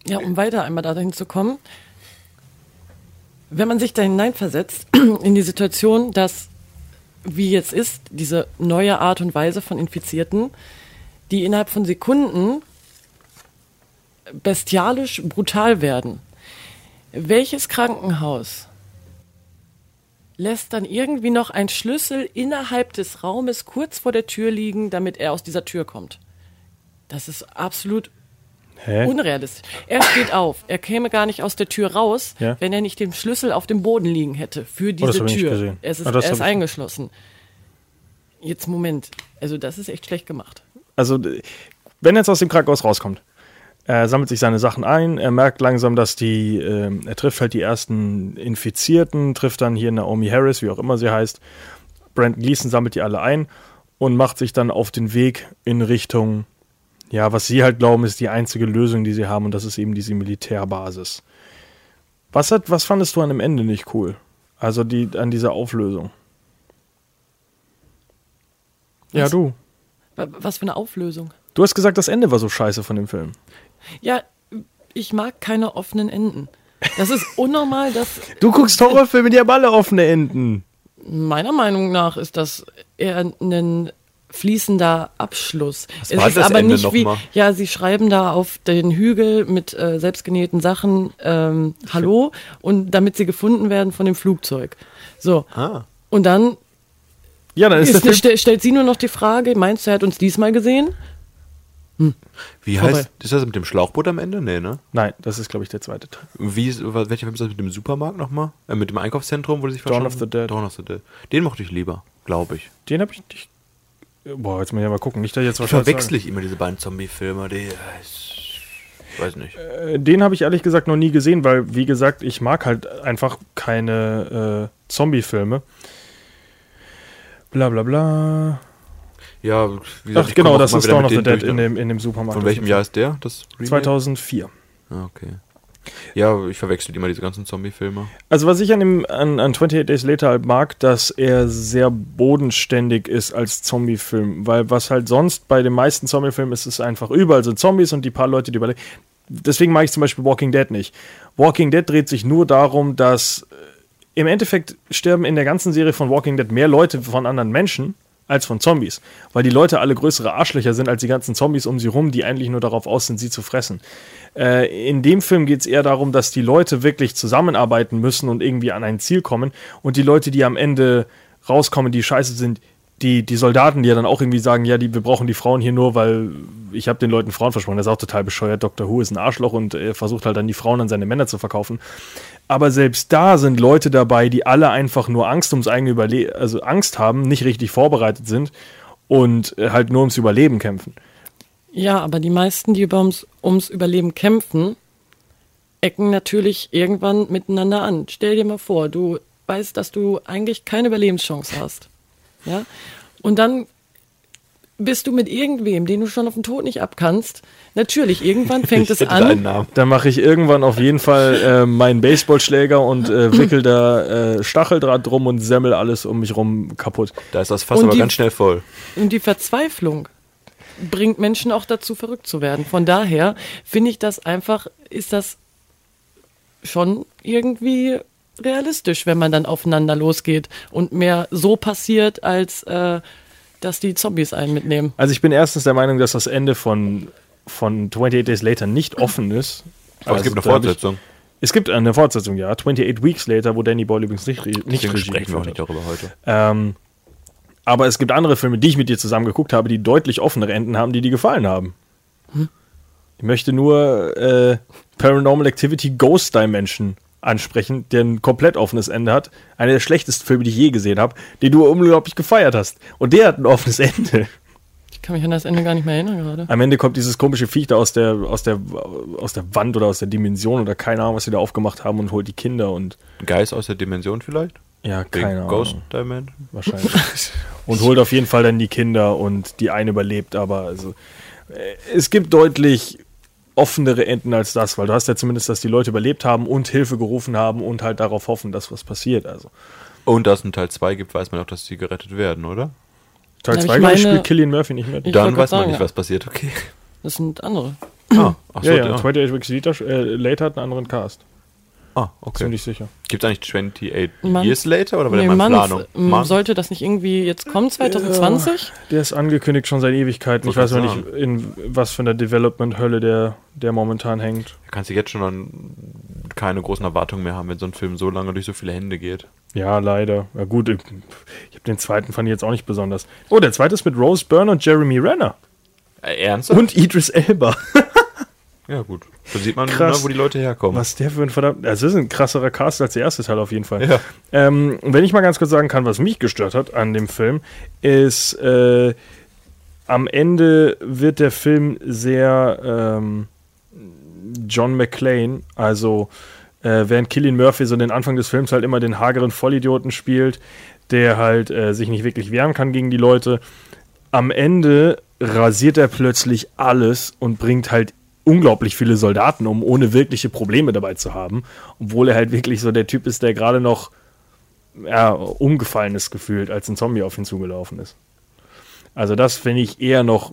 Ja, um weiter einmal dahin zu kommen, wenn man sich da hineinversetzt in die Situation, dass wie jetzt ist, diese neue Art und Weise von Infizierten, die innerhalb von Sekunden bestialisch brutal werden. Welches Krankenhaus lässt dann irgendwie noch einen Schlüssel innerhalb des Raumes kurz vor der Tür liegen, damit er aus dieser Tür kommt? Das ist absolut Hä? unrealistisch. Er steht auf. Er käme gar nicht aus der Tür raus, Ja. wenn er nicht den Schlüssel auf dem Boden liegen hätte für das diese hab ich nicht Tür. gesehen. Es ist, Ah, das er ist eingeschlossen. Jetzt Moment. Also das ist echt schlecht gemacht. Also, wenn er jetzt aus dem Krankenhaus rauskommt, er sammelt sich seine Sachen ein, er merkt langsam, dass die, ähm, er trifft halt die ersten Infizierten, trifft dann hier Naomi Harris, wie auch immer sie heißt. Brandon Gleason sammelt die alle ein und macht sich dann auf den Weg in Richtung, ja, was sie halt glauben, ist die einzige Lösung, die sie haben, und das ist eben diese Militärbasis. Was, hat, was fandest du an dem Ende nicht cool? Also die, an dieser Auflösung. Ja, Was? du. Wa- Was für eine Auflösung. Du hast gesagt, das Ende war so scheiße von dem Film. Ja, ich mag keine offenen Enden. Das ist unnormal, dass Du guckst Horrorfilme, die haben alle offene Enden. meiner Meinung nach ist das eher ein fließender Abschluss. es war ist das aber Ende nicht wie, mal? ja, sie schreiben da auf den Hügel mit äh, selbstgenähten Sachen ähm, Hallo und damit sie gefunden werden von dem Flugzeug. So. Ah. Und dann Ja, dann ist, ist, Film. stell, stellt sie nur noch die Frage, meinst du, er hat uns diesmal gesehen? Wie Vorbei. heißt, ist das mit dem Schlauchboot am Ende? Nee, ne? Nein, das ist, glaube ich, der zweite Teil. Wie, ist- welcher Film ist das mit dem Supermarkt nochmal? Äh, mit dem Einkaufszentrum, wo die sich Dawn of the Dead. Dawn of the Dead. Den mochte ich lieber, glaube ich. Den habe ich nicht. Boah, jetzt muss ich ja mal gucken. Nicht, dass ich jetzt was Verwechsel ich immer diese beiden Zombie-Filme, die. äh, ich weiß nicht. Äh, Den habe ich ehrlich gesagt noch nie gesehen, weil, wie gesagt, ich mag halt einfach keine äh, Zombie-Filme. Bla bla bla. Ja, wie gesagt, Ach genau, das ist Dawn of the Dead in ne? dem, in dem Supermarkt. Von welchem Jahr ist der? Das Remake? 2004. Ah, okay. Ja, ich verwechsel immer diese ganzen Zombie-Filme. Also was ich an, dem, an, an 28 Days Later halt mag, dass er sehr bodenständig ist als Zombie-Film. Weil was halt sonst bei den meisten Zombie-Filmen ist, ist einfach überall sind Zombies und die paar Leute, die überleben. Deswegen mag ich zum Beispiel Walking Dead nicht. Walking Dead dreht sich nur darum, dass äh, im Endeffekt sterben in der ganzen Serie von Walking Dead mehr Leute von anderen Menschen als von Zombies. Weil die Leute alle größere Arschlöcher sind als die ganzen Zombies um sie rum, die eigentlich nur darauf aus sind, sie zu fressen. Äh, in dem Film geht es eher darum, dass die Leute wirklich zusammenarbeiten müssen und irgendwie an ein Ziel kommen. Und die Leute, die am Ende rauskommen, die scheiße sind, die, die Soldaten, die ja dann auch irgendwie sagen, ja, die, wir brauchen die Frauen hier nur, weil ich habe den Leuten Frauen versprochen. Das ist auch total bescheuert. Dr. Who ist ein Arschloch und er versucht halt dann die Frauen an seine Männer zu verkaufen. Aber selbst da sind Leute dabei, die alle einfach nur Angst ums eigene Überleben, also Angst haben, nicht richtig vorbereitet sind und äh, halt nur ums Überleben kämpfen. Ja, aber die meisten, die über ums, ums Überleben kämpfen, ecken natürlich irgendwann miteinander an. Stell dir mal vor, du weißt, dass du eigentlich keine Überlebenschance hast. Ja? Und dann bist du mit irgendwem, den du schon auf den Tod nicht abkannst. Natürlich, irgendwann fängt es Ich einen an. Da mache ich irgendwann auf jeden Fall äh, meinen Baseballschläger und äh, wickel da äh, Stacheldraht drum und semmel alles um mich rum kaputt. Da ist das Fass Und aber die- ganz schnell voll. Und die Verzweiflung bringt Menschen auch dazu, verrückt zu werden. Von daher finde ich das einfach, ist das schon irgendwie realistisch, wenn man dann aufeinander losgeht und mehr so passiert, als äh, dass die Zombies einen mitnehmen. Also ich bin erstens der Meinung, dass das Ende von, von 28 Days Later nicht offen ist. Aber Also es gibt eine Fortsetzung. Es gibt eine Fortsetzung, ja. 28 Weeks Later, wo Danny Boyle übrigens nicht, nicht Deswegen Regie sprechen wir auch nicht hat. darüber heute. Ähm, Aber es gibt andere Filme, die ich mit dir zusammen geguckt habe, die deutlich offenere Enden haben, die dir gefallen haben. Ich möchte nur äh, Paranormal Activity Ghost Dimension ansprechen, der ein komplett offenes Ende hat. Einer der schlechtesten Filme, die ich je gesehen habe, den du unglaublich gefeiert hast. Und der hat ein offenes Ende. Ich kann mich an das Ende gar nicht mehr erinnern gerade. Am Ende kommt dieses komische Viech da aus der, aus der, aus der Wand oder aus der Dimension oder keine Ahnung, was sie da aufgemacht haben und holt die Kinder und Geist aus der Dimension vielleicht? ja, keine Ahnung. Ghost Dimension? wahrscheinlich. und holt auf jeden Fall dann die Kinder und die eine überlebt, aber also äh, es gibt deutlich offenere Enden als das, weil du hast ja zumindest, dass die Leute überlebt haben und Hilfe gerufen haben und halt darauf hoffen, dass was passiert. Also Und da es einen Teil 2 gibt, weiß man auch, dass sie gerettet werden, oder? Teil Ja, ich 2 glaube ich, meine- spielt Killian Murphy nicht mit. Ich Dann weiß grad man sagen, nicht, was passiert, okay. Das sind andere. Ah, ach so, ja, ja, ja. 28 Weeks Later, äh, Later hat einen anderen Cast. Ah, okay. Ziemlich sicher. Gibt es eigentlich 28 Mann- Years Later oder war Nee, der mal in Planung? Mann? sollte das nicht irgendwie jetzt kommen, 2020? Der ist angekündigt schon seit Ewigkeiten. Ich weiß grad nicht, in was für einer Development-Hölle der, der momentan hängt. Da kannst du jetzt schon dann keine großen Erwartungen mehr haben, wenn so ein Film so lange durch so viele Hände geht. Ja, leider. Ja, gut, ich, ich habe den zweiten fand ich jetzt auch nicht besonders. Oh, der zweite ist mit Rose Byrne und Jeremy Renner. Äh, ernsthaft? Und Idris Elba. Ja, gut. Da sieht man, Krass. ne, wo die Leute herkommen. Was der für ein verdammt. Also, das ist ein krasserer Cast als der erste Teil auf jeden Fall. Ja. Ähm, und wenn ich mal ganz kurz sagen kann, was mich gestört hat an dem Film, ist, äh, am Ende wird der Film sehr ähm, John McClane, also äh, während Killian Murphy so den Anfang des Films halt immer den hageren Vollidioten spielt, der halt äh, sich nicht wirklich wehren kann gegen die Leute. Am Ende rasiert er plötzlich alles und bringt halt unglaublich viele Soldaten um, ohne wirkliche Probleme dabei zu haben. Obwohl er halt wirklich so der Typ ist, der gerade noch ja, umgefallen ist gefühlt, als ein Zombie auf ihn zugelaufen ist. Also das finde ich eher noch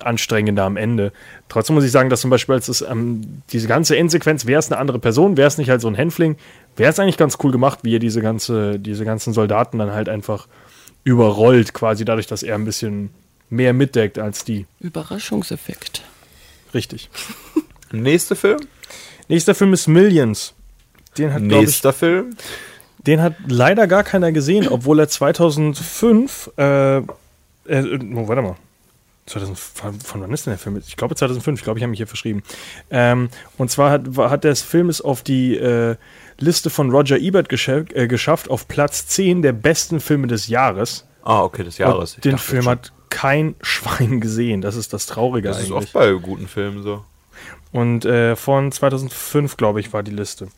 anstrengender am Ende. Trotzdem muss ich sagen, dass zum Beispiel als es ähm, diese ganze Endsequenz, wäre es eine andere Person, wäre es nicht halt so ein Hänfling, wäre es eigentlich ganz cool gemacht, wie er diese ganze, diese ganzen Soldaten dann halt einfach überrollt, quasi dadurch, dass er ein bisschen mehr mitdeckt als die. Überraschungseffekt. Richtig. Nächster Film? Nächster Film ist Millions. Den hat, glaub ich, Nächster Film? Den hat leider gar keiner gesehen, obwohl er 2005, äh, äh, oh, warte mal. 2000, von wann ist denn der Film? Ich glaube 2005, ich glaube, ich habe mich hier verschrieben. Ähm, und zwar hat, hat der Film es auf die äh, Liste von Roger Ebert gescha äh, geschafft, auf Platz 10 der besten Filme des Jahres. Ah, okay, des Jahres. Und den Film hat kein Schwein gesehen. Das ist das Traurige Das ist eigentlich. oft bei guten Filmen so. Und äh, von 2005, glaube ich, war die Liste.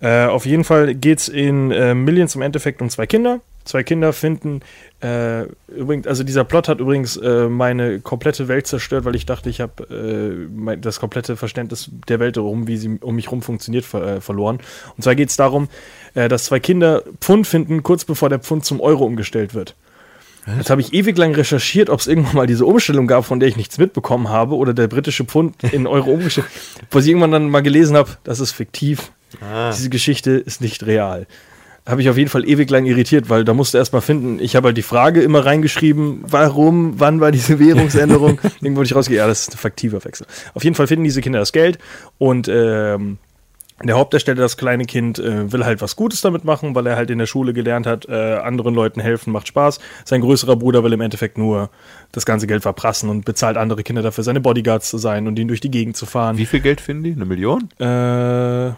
Äh, auf jeden Fall geht es in äh, Millions im Endeffekt um zwei Kinder. Zwei Kinder finden, äh, übrigens, also dieser Plot hat übrigens äh, meine komplette Welt zerstört, weil ich dachte, ich habe äh, das komplette Verständnis der Welt rum, wie sie um mich rum funktioniert, ver verloren. Und zwar geht es darum, dass zwei Kinder Pfund finden, kurz bevor der Pfund zum Euro umgestellt wird. Jetzt habe ich ewig lang recherchiert, ob es irgendwann mal diese Umstellung gab, von der ich nichts mitbekommen habe, oder der britische Pfund in Euro umgestellt. Was ich irgendwann dann mal gelesen habe, das ist fiktiv. Diese Geschichte ist nicht real. Habe ich auf jeden Fall ewig lang irritiert, weil da musste erst mal finden, ich habe halt die Frage immer reingeschrieben, warum, wann war diese Währungsänderung? Irgendwo wurde ich rausgehe, ja, das ist ein faktiver Wechsel. Auf jeden Fall finden diese Kinder das Geld und ähm, der Hauptdarsteller, das kleine Kind, äh, will halt was Gutes damit machen, weil er halt in der Schule gelernt hat, äh, anderen Leuten helfen macht Spaß. Sein größerer Bruder will im Endeffekt nur das ganze Geld verprassen und bezahlt andere Kinder dafür, seine Bodyguards zu sein und ihn durch die Gegend zu fahren. Wie viel Geld finden die? Eine Million? Äh,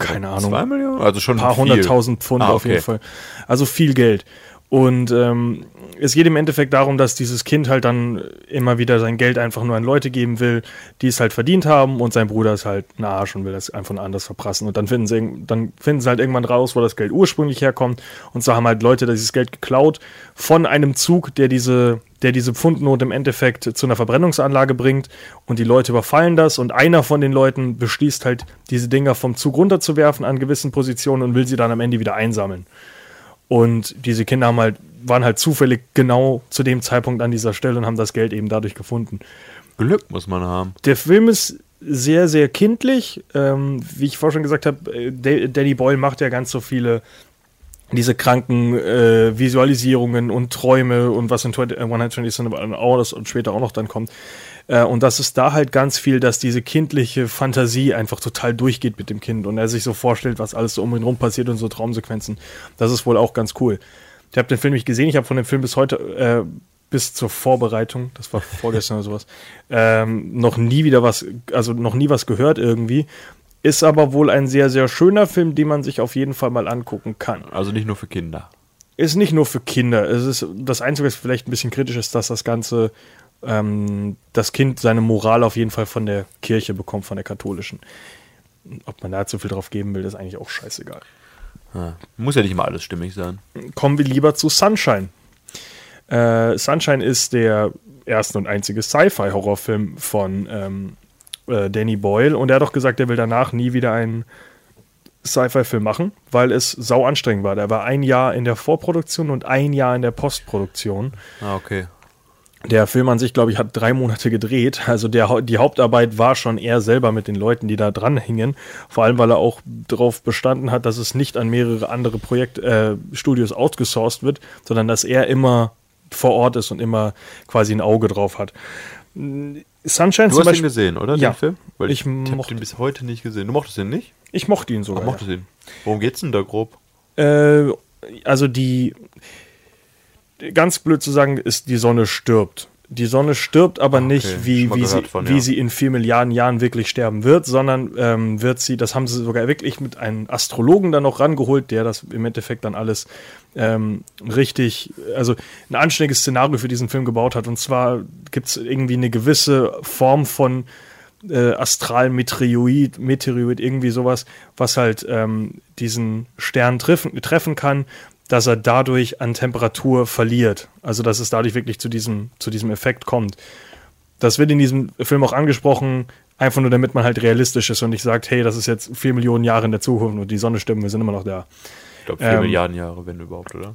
keine Ahnung. Zwei Millionen? Also schon Ein paar hunderttausend Pfund Ah, auf jeden okay. Fall. Also viel Geld. Und ähm, es geht im Endeffekt darum, dass dieses Kind halt dann immer wieder sein Geld einfach nur an Leute geben will, die es halt verdient haben und sein Bruder ist halt ein Arsch und will das einfach anders verprassen. Und dann finden sie, dann finden sie halt irgendwann raus, wo das Geld ursprünglich herkommt. Und so haben halt Leute dieses Geld geklaut von einem Zug, der diese, der diese Pfundnote im Endeffekt zu einer Verbrennungsanlage bringt. Und die Leute überfallen das und einer von den Leuten beschließt halt, diese Dinger vom Zug runterzuwerfen an gewissen Positionen und will sie dann am Ende wieder einsammeln. Und diese Kinder haben halt, waren halt zufällig genau zu dem Zeitpunkt an dieser Stelle und haben das Geld eben dadurch gefunden. Glück muss man haben. Der Film ist sehr, sehr kindlich. Ähm, wie ich vorher schon gesagt habe, äh, Da- Danny Boyle macht ja ganz so viele diese kranken äh, Visualisierungen und Träume und was in 20, äh, 120 Hours und später auch noch dann kommt. Äh, und das ist da halt ganz viel, dass diese kindliche Fantasie einfach total durchgeht mit dem Kind und er sich so vorstellt, was alles so um ihn rum passiert und so Traumsequenzen. Das ist wohl auch ganz cool. Ich habe den Film nicht gesehen, ich habe von dem Film bis heute, äh, bis zur Vorbereitung, das war vorgestern oder sowas, ähm, noch nie wieder was, also noch nie was gehört irgendwie. Ist aber wohl ein sehr, sehr schöner Film, den man sich auf jeden Fall mal angucken kann. Also nicht nur für Kinder. Ist nicht nur für Kinder. Es ist das Einzige, was vielleicht ein bisschen kritisch ist, dass das Ganze ähm, das Kind seine Moral auf jeden Fall von der Kirche bekommt, von der katholischen. Ob man da zu viel drauf geben will, ist eigentlich auch scheißegal. Ja. Muss ja nicht immer alles stimmig sein. Kommen wir lieber zu Sunshine. Äh, Sunshine ist der erste und einzige Sci-Fi-Horrorfilm von ähm, äh, Danny Boyle und er hat auch gesagt, er will danach nie wieder einen Sci-Fi-Film machen, weil es sau anstrengend war. Der war ein Jahr in der Vorproduktion und ein Jahr in der Postproduktion. Ah, okay. Der Film an sich, glaube ich, hat drei Monate gedreht. Also der, die Hauptarbeit war schon er selber mit den Leuten, die da dran hingen. Vor allem, weil er auch darauf bestanden hat, dass es nicht an mehrere andere Projektstudios äh, outgesourced wird, sondern dass er immer vor Ort ist und immer quasi ein Auge drauf hat. Sunshine Du zum hast Beispiel, ihn gesehen, oder? Ja. Den Film? Weil Ich ich, mochte- den bis heute nicht gesehen. Du mochtest den nicht? ich mochte ihn Ach, sogar. mochtest ihn. Worum geht's denn da grob? Äh, also die, ganz blöd zu sagen, ist, die Sonne stirbt. Die Sonne stirbt aber Ah, okay. nicht, wie, wie, sie, von, wie ja. sie in vier Milliarden Jahren wirklich sterben wird, sondern ähm, wird sie, das haben sie sogar wirklich mit einem Astrologen dann noch rangeholt, der das im Endeffekt dann alles ähm, richtig, also ein anständiges Szenario für diesen Film gebaut hat. Und zwar gibt es irgendwie eine gewisse Form von äh, Astralmeteoroid, Meteoroid, irgendwie sowas, was halt ähm, diesen Stern treffen, treffen kann, dass er dadurch an Temperatur verliert. Also dass es dadurch wirklich zu diesem, zu diesem Effekt kommt. Das wird in diesem Film auch angesprochen, einfach nur damit man halt realistisch ist und nicht sagt, hey, das ist jetzt vier Millionen Jahre in der Zukunft und die Sonne stimmt, wir sind immer noch da. Ich glaube, vier Ähm, Milliarden Jahre, wenn überhaupt, oder?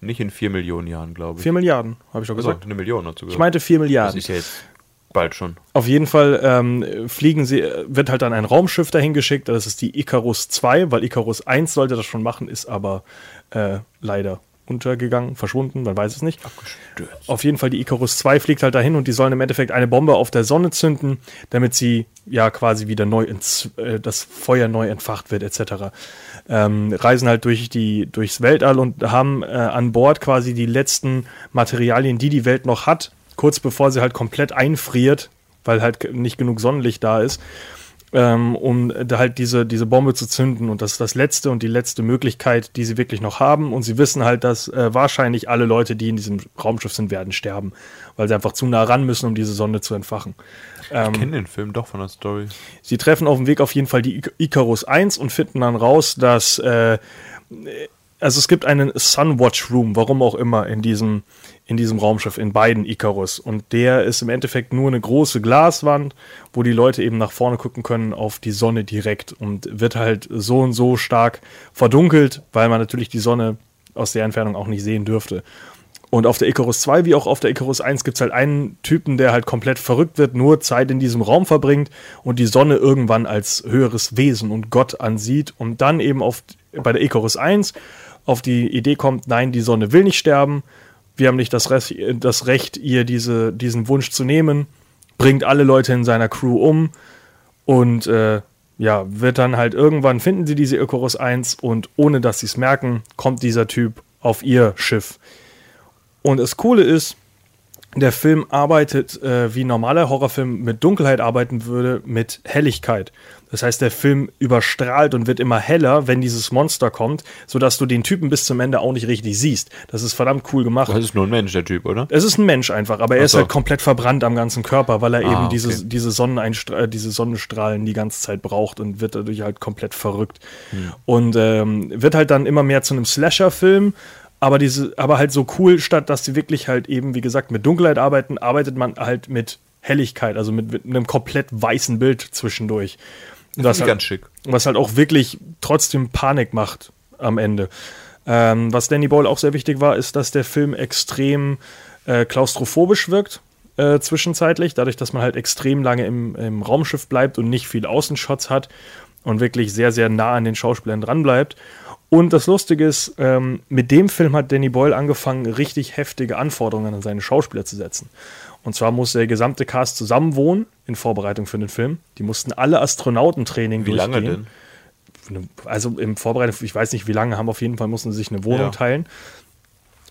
Nicht in vier Millionen Jahren, glaube ich. Vier Milliarden, habe ich schon also, gesagt. eine Million dazu Ich meinte vier Das Milliarden. ist ja jetzt bald schon. Auf jeden Fall ähm, fliegen sie, wird halt dann ein Raumschiff dahin geschickt, das ist die Icarus 2, weil Icarus 1 sollte das schon machen, ist aber äh, leider untergegangen, verschwunden, man weiß es nicht. Abgestürzt. Auf jeden Fall, die Icarus 2 fliegt halt dahin und die sollen im Endeffekt eine Bombe auf der Sonne zünden, damit sie ja quasi wieder neu ins, äh, das Feuer neu entfacht wird, etc. Ähm, reisen halt durch die, durchs Weltall und haben äh, an Bord quasi die letzten Materialien, die die Welt noch hat, kurz bevor sie halt komplett einfriert, weil halt nicht genug Sonnenlicht da ist ähm, um da halt diese, diese Bombe zu zünden. Und das ist das letzte und die letzte Möglichkeit, die sie wirklich noch haben. Und sie wissen halt, dass äh, wahrscheinlich alle Leute, die in diesem Raumschiff sind, werden sterben, weil sie einfach zu nah ran müssen, um diese Sonne zu entfachen. ich kenne den Film doch von der Story. Sie treffen auf dem Weg auf jeden Fall die Icarus 1 und finden dann raus, dass äh, also es gibt einen Sunwatch Room, warum auch immer, in diesem, in diesem Raumschiff, in beiden Icarus. Und der ist im Endeffekt nur eine große Glaswand, wo die Leute eben nach vorne gucken können auf die Sonne direkt und wird halt so und so stark verdunkelt, weil man natürlich die Sonne aus der Entfernung auch nicht sehen dürfte. Und auf der Icarus 2 wie auch auf der Icarus 1 gibt es halt einen Typen, der halt komplett verrückt wird, nur Zeit in diesem Raum verbringt und die Sonne irgendwann als höheres Wesen und Gott ansieht und dann eben auf, bei der Icarus 1 auf die Idee kommt, nein, die Sonne will nicht sterben, wir haben nicht das Recht, das Recht ihr diese, diesen Wunsch zu nehmen, bringt alle Leute in seiner Crew um und äh, ja, wird dann halt irgendwann finden sie diese Icarus 1 und ohne dass sie es merken, kommt dieser Typ auf ihr Schiff. Und das Coole ist, der Film arbeitet, äh, wie ein normaler Horrorfilm mit Dunkelheit arbeiten würde, mit Helligkeit. Das heißt, der Film überstrahlt und wird immer heller, wenn dieses Monster kommt, sodass du den Typen bis zum Ende auch nicht richtig siehst. Das ist verdammt cool gemacht. Das ist nur ein Mensch, der Typ, oder? Es ist ein Mensch einfach, aber er Ach ist so. halt komplett verbrannt am ganzen Körper, weil er Ah, eben okay. diese, diese, Sonneneinstra äh, diese Sonnenstrahlen die ganze Zeit braucht und wird dadurch halt komplett verrückt. Hm. Und ähm, wird halt dann immer mehr zu einem Slasher-Film, aber, diese, aber halt so cool, statt dass sie wirklich halt eben, wie gesagt, mit Dunkelheit arbeiten, arbeitet man halt mit Helligkeit, also mit, mit einem komplett weißen Bild zwischendurch. Das ist ganz schick. was halt auch wirklich trotzdem Panik macht am Ende. Ähm, was Danny Boyle auch sehr wichtig war, ist, dass der Film extrem äh, klaustrophobisch wirkt äh, zwischenzeitlich, dadurch, dass man halt extrem lange im, im Raumschiff bleibt und nicht viel Außenshots hat und wirklich sehr, sehr nah an den Schauspielern dran bleibt. Und das Lustige ist, ähm, mit dem Film hat Danny Boyle angefangen, richtig heftige Anforderungen an seine Schauspieler zu setzen. Und zwar muss der gesamte Cast zusammen wohnen in Vorbereitung für den Film. Die mussten alle Astronautentraining Wie lange durchgehen. denn? Also im Vorbereitung, ich weiß nicht wie lange, haben auf jeden Fall mussten sie sich eine Wohnung Ja. teilen.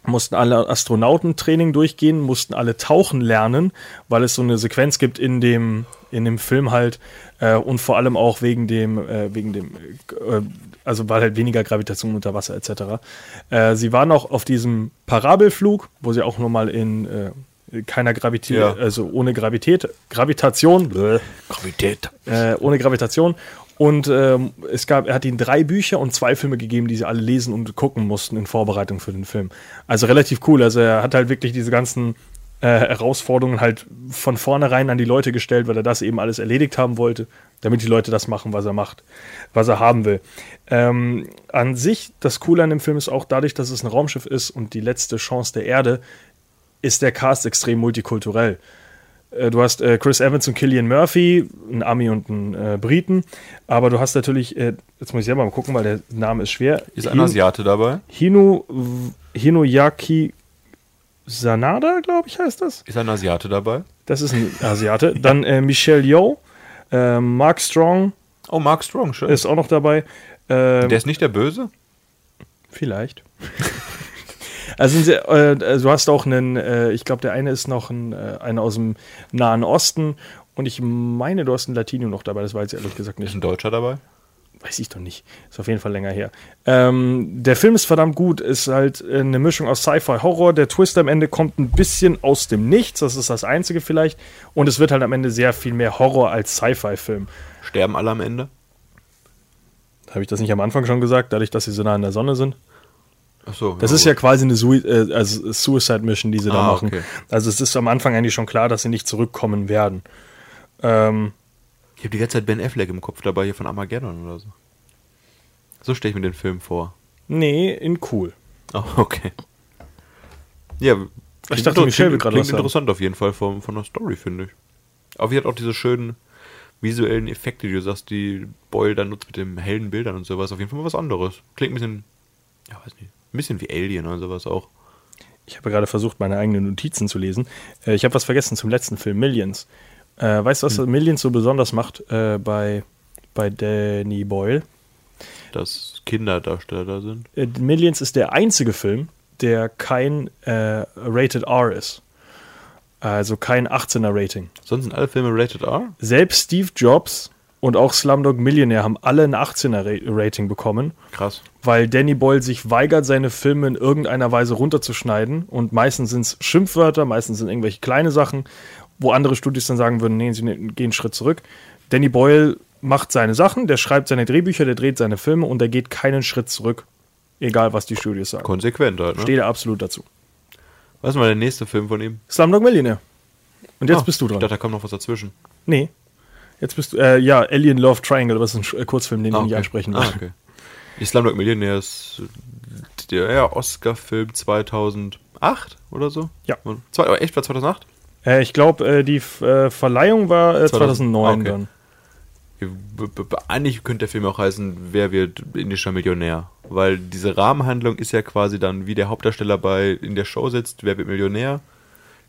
mussten alle Astronautentraining durchgehen, mussten alle tauchen lernen, weil es so eine Sequenz gibt in dem, in dem Film halt äh, und vor allem auch wegen dem, äh, wegen dem, äh, also weil halt weniger Gravitation unter Wasser etc. Äh, sie waren auch auf diesem Parabelflug, wo sie auch nochmal in äh, keiner Gravität, Ja. also ohne Gravität, Gravitation, bläh, Gravität. äh, ohne Gravitation. Und ähm, es gab, er hat ihnen drei Bücher und zwei Filme gegeben, die sie alle lesen und gucken mussten in Vorbereitung für den Film. Also relativ cool. Also er hat halt wirklich diese ganzen äh, Herausforderungen halt von vornherein an die Leute gestellt, weil er das eben alles erledigt haben wollte, damit die Leute das machen, was er macht, was er haben will. Ähm, an sich, das Coole an dem Film ist auch dadurch, dass es ein Raumschiff ist und die letzte Chance der Erde, ist der Cast extrem multikulturell. Äh, Du hast äh, Chris Evans und Killian Murphy, ein Ami und ein äh, Briten, aber du hast natürlich, äh, jetzt muss ich selber mal gucken, weil der Name ist schwer. Ist ein Asiate dabei? Hino, Hinoyaki Sanada, glaube ich, heißt das. Ist ein Asiate dabei? Das ist ein Asiate. Dann äh, Michelle Yeoh, äh, Mark Strong Oh, Mark Strong, schön. ist auch noch dabei. Äh, Der ist nicht der Böse? Vielleicht. Also sind sie, äh, du hast auch einen, äh, ich glaube, der eine ist noch ein, äh, einer aus dem Nahen Osten und ich meine, du hast einen Latino noch dabei, das weiß ich ehrlich gesagt Ist nicht. ein Deutscher dabei? Weiß ich doch nicht. Ist auf jeden Fall länger her. Ähm, der Film ist verdammt gut, ist halt äh, eine Mischung aus Sci-Fi, Horror. Der Twist am Ende kommt ein bisschen aus dem Nichts, das ist das Einzige vielleicht. Und es wird halt am Ende sehr viel mehr Horror als Sci-Fi-Film. Sterben alle am Ende? Habe ich das nicht am Anfang schon gesagt, dadurch, dass sie so nah an der Sonne sind? Achso. Das ist ja quasi eine Sui äh, also Suicide Mission, die sie da Ah, machen. okay. Also es ist am Anfang eigentlich schon klar, dass sie nicht zurückkommen werden. Ähm, Ich habe die ganze Zeit Ben Affleck im Kopf dabei hier von Armageddon oder so. So stelle ich mir den Film vor. nee, in cool. Oh, okay. Ja, Ich dachte, Michelle will gerade klingt interessant auf jeden Fall von, von der Story, finde ich. Aber wie hat auch diese schönen visuellen Effekte, die du sagst, die Boyle dann nutzt mit den hellen Bildern und sowas. Auf jeden Fall mal was anderes. Klingt ein bisschen, ja, weiß nicht, ein bisschen wie Alien oder sowas auch. Ich habe gerade versucht, meine eigenen Notizen zu lesen. Äh, ich habe was vergessen zum letzten Film, Millions. Äh, weißt du, was Millions so besonders macht äh, bei, bei Danny Boyle? Dass Kinderdarsteller da sind. Millions ist der einzige Film, der kein äh, Rated R ist. Also kein 18er Rating. Sonst sind alle Filme rated R? Selbst Steve Jobs und auch Slumdog Millionaire haben alle ein 18er Ra Rating bekommen, Krass. weil Danny Boyle sich weigert, seine Filme in irgendeiner Weise runterzuschneiden. Und meistens sind es Schimpfwörter, meistens sind irgendwelche kleine Sachen, wo andere Studios dann sagen würden, nee, sie ne- gehen einen Schritt zurück. Danny Boyle macht seine Sachen, der schreibt seine Drehbücher, der dreht seine Filme und der geht keinen Schritt zurück. Egal, was die Studios sagen. Konsequent halt, ne? Steht er absolut dazu. Was ist mal der nächste Film von ihm? Slumdog Millionaire. Und jetzt Ah, bist du Ich dran. dachte, da kommt noch was dazwischen. Nee. Jetzt bist du, äh, ja, Alien Love Triangle, was ist ein äh, Kurzfilm, den Ah, ich nicht okay. ansprechen ah, will. okay. Die Slumdog Millionaire ist äh, der Oscar-Film 2008 oder so? Ja. Zwei, aber echt war 2008? Äh, ich glaube, äh, die äh, Verleihung war äh, 2009 Ah, okay. dann. Eigentlich könnte der Film auch heißen, wer wird indischer Millionär? Weil diese Rahmenhandlung ist ja quasi dann, wie der Hauptdarsteller bei in der Show sitzt, wer wird Millionär?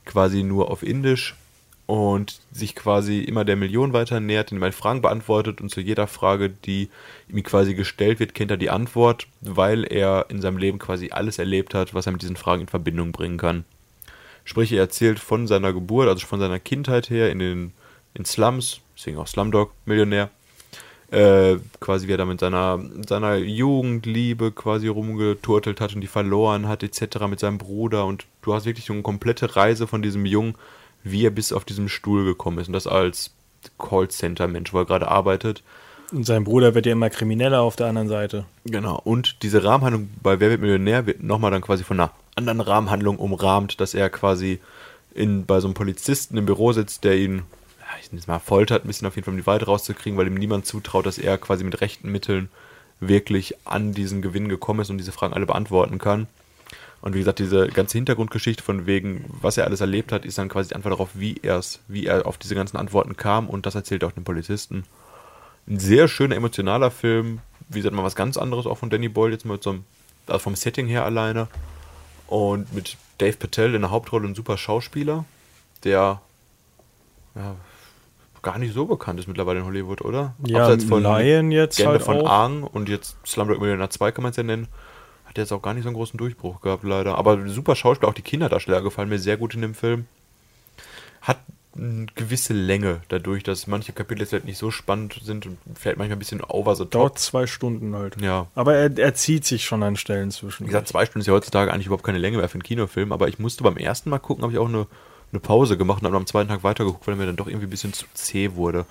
Quasi nur auf Indisch und sich quasi immer der Million weiter nähert, indem er Fragen beantwortet und zu jeder Frage, die ihm quasi gestellt wird, kennt er die Antwort, weil er in seinem Leben quasi alles erlebt hat, was er mit diesen Fragen in Verbindung bringen kann. Sprich, er erzählt von seiner Geburt, also von seiner Kindheit her in den in Slums, deswegen auch Slumdog, Millionär, äh, quasi wie er da mit seiner, seiner Jugendliebe quasi rumgeturtelt hat und die verloren hat, etc. mit seinem Bruder und du hast wirklich so eine komplette Reise von diesem Jungen, wie er bis auf diesem Stuhl gekommen ist und das als Callcenter-Mensch, wo er gerade arbeitet. Und sein Bruder wird ja immer krimineller auf der anderen Seite. Genau. Und diese Rahmenhandlung bei Wer wird Millionär wird nochmal dann quasi von einer anderen Rahmenhandlung umrahmt, dass er quasi in, bei so einem Polizisten im Büro sitzt, der ihn, ja, ich nenne es mal, foltert, ein bisschen auf jeden Fall, um die Wahrheit rauszukriegen, weil ihm niemand zutraut, dass er quasi mit rechten Mitteln wirklich an diesen Gewinn gekommen ist und diese Fragen alle beantworten kann. Und wie gesagt, diese ganze Hintergrundgeschichte von wegen, was er alles erlebt hat, ist dann quasi die Antwort darauf, wie er es, wie er auf diese ganzen Antworten kam und das erzählt er auch dem Polizisten ein sehr schöner, emotionaler Film. Wie gesagt, mal was ganz anderes auch von Danny Boyle, jetzt mal so einem, also vom Setting her alleine. Und mit Dave Patel in der Hauptrolle ein super Schauspieler, der ja, gar nicht so bekannt ist mittlerweile in Hollywood, oder? Ja, Lion jetzt Legende halt von auch. Aang und jetzt Slumdog Millionaire 2 kann man es ja nennen. Hat jetzt auch gar nicht so einen großen Durchbruch gehabt, leider. Aber super Schauspieler, auch die Kinderdarsteller gefallen mir sehr gut in dem Film. Hat eine gewisse Länge dadurch, dass manche Kapitel jetzt halt nicht so spannend sind und vielleicht manchmal ein bisschen over top. Dauert zwei Stunden halt. Ja. Aber er, er zieht sich schon an Stellen zwischen. Wie gesagt, zwei Stunden ist ja heutzutage eigentlich überhaupt keine Länge mehr für einen Kinofilm, aber ich musste beim ersten Mal gucken, habe ich auch eine, eine Pause gemacht und habe am zweiten Tag weitergeguckt, weil er mir dann doch irgendwie ein bisschen zu zäh wurde.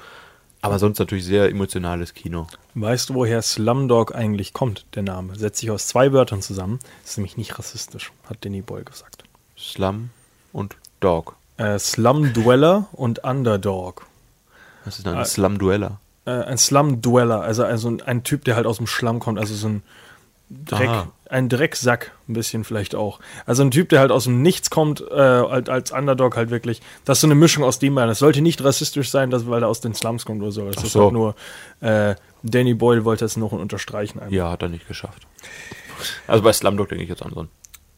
Aber sonst natürlich sehr emotionales Kino. Weißt du, woher Slumdog eigentlich kommt, der Name? Setzt sich aus zwei Wörtern zusammen. Ist nämlich nicht rassistisch, hat Danny Boyle gesagt. Slum und Dog. Äh, Slum Dweller und Underdog. Was ist denn ein Slum-Dueller? Äh, ein Slum Dweller, also, also ein, ein Typ, der halt aus dem Schlamm kommt, also so ein Dreck, Aha. ein Drecksack, ein bisschen vielleicht auch. Also ein Typ, der halt aus dem Nichts kommt, äh, als, als Underdog halt wirklich. Das ist so eine Mischung aus dem beiden. Es sollte nicht rassistisch sein, dass, weil er aus den Slums kommt oder so. Es Ach ist so. halt nur, äh, Danny Boyle wollte es noch unterstreichen. einfach. Ja, hat er nicht geschafft. Also bei Slumdog denke ich jetzt an so einen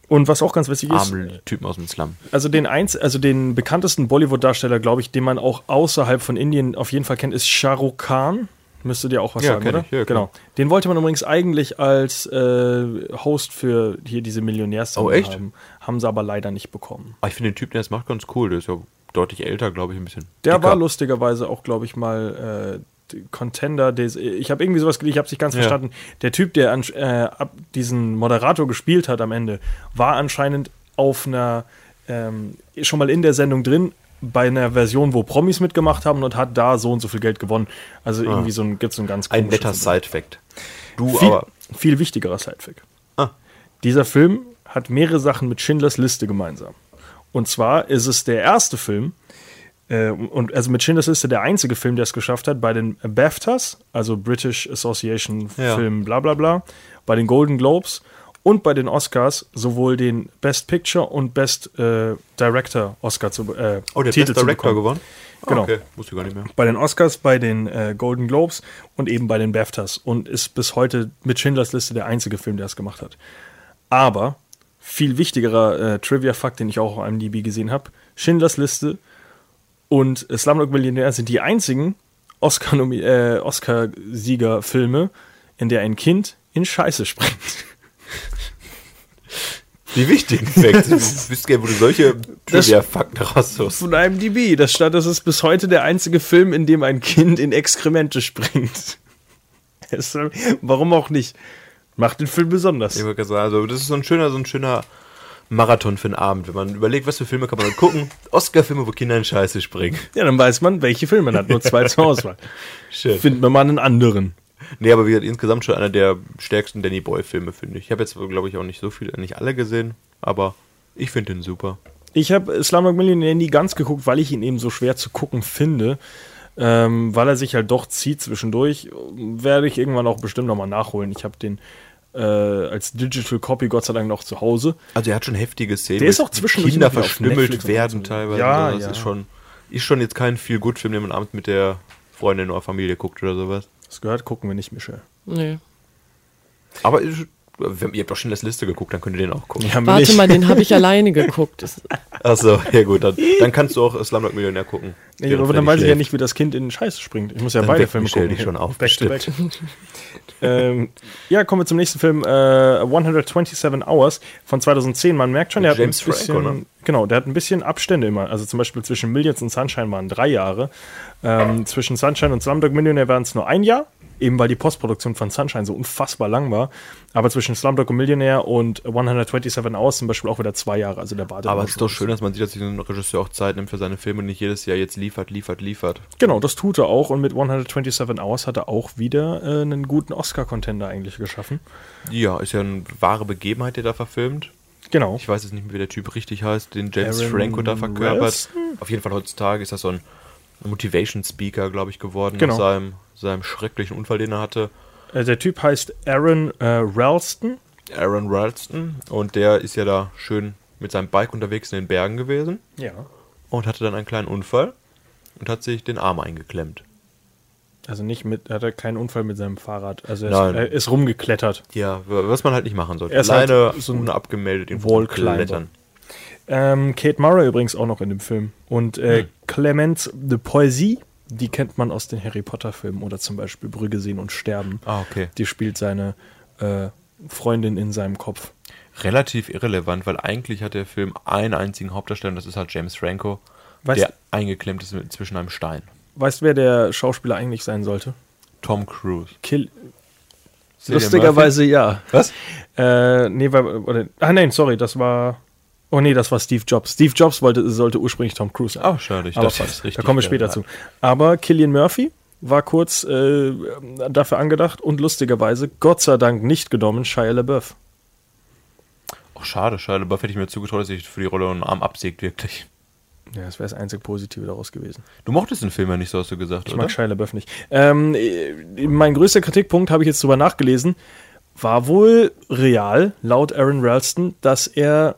Und was auch ganz wichtig ist, armen Typen aus dem Slum. also den eins, also den bekanntesten Bollywood-Darsteller, glaube ich, den man auch außerhalb von Indien auf jeden Fall kennt, ist Shah Rukh Khan. Müsste dir auch was Ja, sagen, oder? ich, ja, genau. Den wollte man übrigens eigentlich als äh, Host für hier diese millionärs Oh, echt? haben. Haben sie aber leider nicht bekommen. Aber ich finde den Typ, der das macht, ganz cool. Der ist ja deutlich älter, glaube ich, ein bisschen. Der dicker. war lustigerweise auch, glaube ich, mal äh, Contender. Des, ich habe irgendwie sowas, ich habe es nicht ganz Ja. verstanden. Der Typ, der an, äh, ab diesen Moderator gespielt hat am Ende, war anscheinend auf einer ähm, schon mal in der Sendung drin bei einer Version, wo Promis mitgemacht haben und hat da so und so viel Geld gewonnen. Also irgendwie so ein, gibt's so ein ganz Ah. Ein netter Side-Fact. Du viel, aber. viel wichtigerer Sidefact. Ah. Dieser Film hat mehrere Sachen mit Schindlers Liste gemeinsam. Und zwar ist es der erste Film, äh, und also mit Schindlers Liste der einzige Film, der es geschafft hat, bei den BAFTAs, also British Association Ja. Film, bla bla bla, bei den Golden Globes und bei den Oscars sowohl den Best Picture und Best äh, Director Oscar zu äh, Oh, der Titel Best Director gewonnen? Ah, Genau. Okay, wusste ich gar nicht mehr. Bei den Oscars, bei den äh, Golden Globes und eben bei den BAFTAs und ist bis heute mit Schindlers Liste der einzige Film, der es gemacht hat. Aber viel wichtigerer äh, Trivia-Fakt, den ich auch auf IMDb gesehen habe: Schindlers Liste und äh, Slumdog Millionär sind die einzigen äh, Oscar-Sieger-Filme, in der ein Kind in Scheiße springt. Die wichtigen Facts. Du wüsst gerne, wo du solche Trivia-Fakten raussuchst. Von IMDb, das stand, das ist bis heute der einzige Film, in dem ein Kind in Exkremente springt. Es- Warum auch nicht? Macht den Film besonders. Ich wollte gerade sagen, also das ist so ein schöner, so ein schöner Marathon für den Abend, wenn man überlegt, was für Filme kann man dann gucken. Oscar-Filme, wo Kinder in Scheiße springen. Ja, dann weiß man, welche Filme man hat. Nur zwei zur Auswahl. Schön. Finden wir mal einen anderen. Nee, aber wie gesagt, insgesamt schon einer der stärksten Danny Boy-Filme, finde ich. Ich habe jetzt, glaube ich, auch nicht so viele, nicht alle gesehen, aber ich finde ihn super. Ich habe Slumdog Millionär nie ganz geguckt, weil ich ihn eben so schwer zu gucken finde. Ähm, weil er sich halt doch zieht zwischendurch. Werde ich irgendwann auch bestimmt nochmal nachholen. Ich habe den äh, als Digital Copy Gott sei Dank noch zu Hause. Also er hat schon heftige Szenen. Der ist auch zwischendurch Kinder verstümmelt werden so. teilweise. Ja, das ja. ist schon, ist schon jetzt kein viel gut Film, den man abends mit der Freundin oder Familie guckt oder sowas. Das gehört, gucken wir nicht, Michel. Nee. Aber ihr habt doch schon das Liste geguckt, dann könnt ihr den auch gucken. Wir Warte nicht. mal, den habe ich alleine geguckt. Achso, ja gut, dann, dann kannst du auch Slumdog Millionär gucken. Ja, während aber dann weiß ich ja nicht, wie das Kind in den Scheiße springt. Ich muss ja Dann beide weckt Filme Michelle gucken. dich schon auf, Back to back. bestimmt. ähm, ja, kommen wir zum nächsten Film. Äh, 127 Hours von 2010. Man merkt schon, der hat James ein bisschen, Franco, ne? genau, der hat ein bisschen Abstände immer. Also zum Beispiel zwischen Millions und Sunshine waren drei Jahre. Ähm, zwischen Sunshine und Slumdog Millionaire waren es nur ein Jahr. Eben weil die Postproduktion von Sunshine so unfassbar lang war. Aber zwischen Slumdog Millionaire und 127 Hours zum Beispiel auch wieder zwei Jahre. Also der Aber es ist doch schön, dass man sieht, dass sich ein Regisseur auch Zeit nimmt für seine Filme und nicht jedes Jahr jetzt liefert, liefert, liefert. Genau, das tut er auch. Und mit 127 Hours hat er auch wieder äh, einen guten Oscar-Contender eigentlich geschaffen. Ja, ist ja eine wahre Begebenheit, die da verfilmt. Genau. Ich weiß jetzt nicht mehr, wie der Typ richtig heißt, den James Aaron Franco da verkörpert. Ralston? Auf jeden Fall heutzutage ist das so ein Motivation Speaker, glaube ich, geworden Genau. nach seinem, seinem schrecklichen Unfall, den er hatte. Äh, der Typ heißt Aaron äh, Ralston. Aaron Ralston. Und der ist ja da schön mit seinem Bike unterwegs in den Bergen gewesen Ja. und hatte dann einen kleinen Unfall und hat sich den Arm eingeklemmt. Also nicht mit, er hatte keinen Unfall mit seinem Fahrrad. Also er ist, er ist rumgeklettert. Ja, was man halt nicht machen sollte. Er ist halt Alleine so ein abgemeldet irgendwo klettern. Ähm, Kate Murray übrigens auch noch in dem Film. Und äh, Hm. Clemence de Poisy, die kennt man aus den Harry Potter Filmen oder zum Beispiel Brügge sehen und sterben. Ah, okay. Die spielt seine äh, Freundin in seinem Kopf. Relativ irrelevant, weil eigentlich hat der Film einen einzigen Hauptdarsteller und das ist halt James Franco, Weißt- der eingeklemmt ist zwischen einem Stein. Weißt du, wer der Schauspieler eigentlich sein sollte? Tom Cruise. Kill. Lustigerweise ja. Was? Äh, nee, weil, oder, ah nein, sorry, das war. Oh nee, das war Steve Jobs. Steve Jobs wollte, sollte ursprünglich Tom Cruise sein. Oh, schade. Ich Aber dachte, das ist da richtig kommen wir später zu. Aber Killian Murphy war kurz äh, dafür angedacht und lustigerweise, Gott sei Dank nicht genommen, Shia LaBeouf. Oh, schade, Shia LaBeouf hätte ich mir zugetraut, dass ich für die Rolle einen Arm absägt, wirklich. Ja, das wäre das einzig Positive daraus gewesen. Du mochtest den Film ja nicht so, hast du gesagt, Ich oder? mag Shia LaBeouf nicht. Ähm, äh, mein größter Kritikpunkt, habe ich jetzt drüber nachgelesen, war wohl real, laut Aaron Ralston, dass er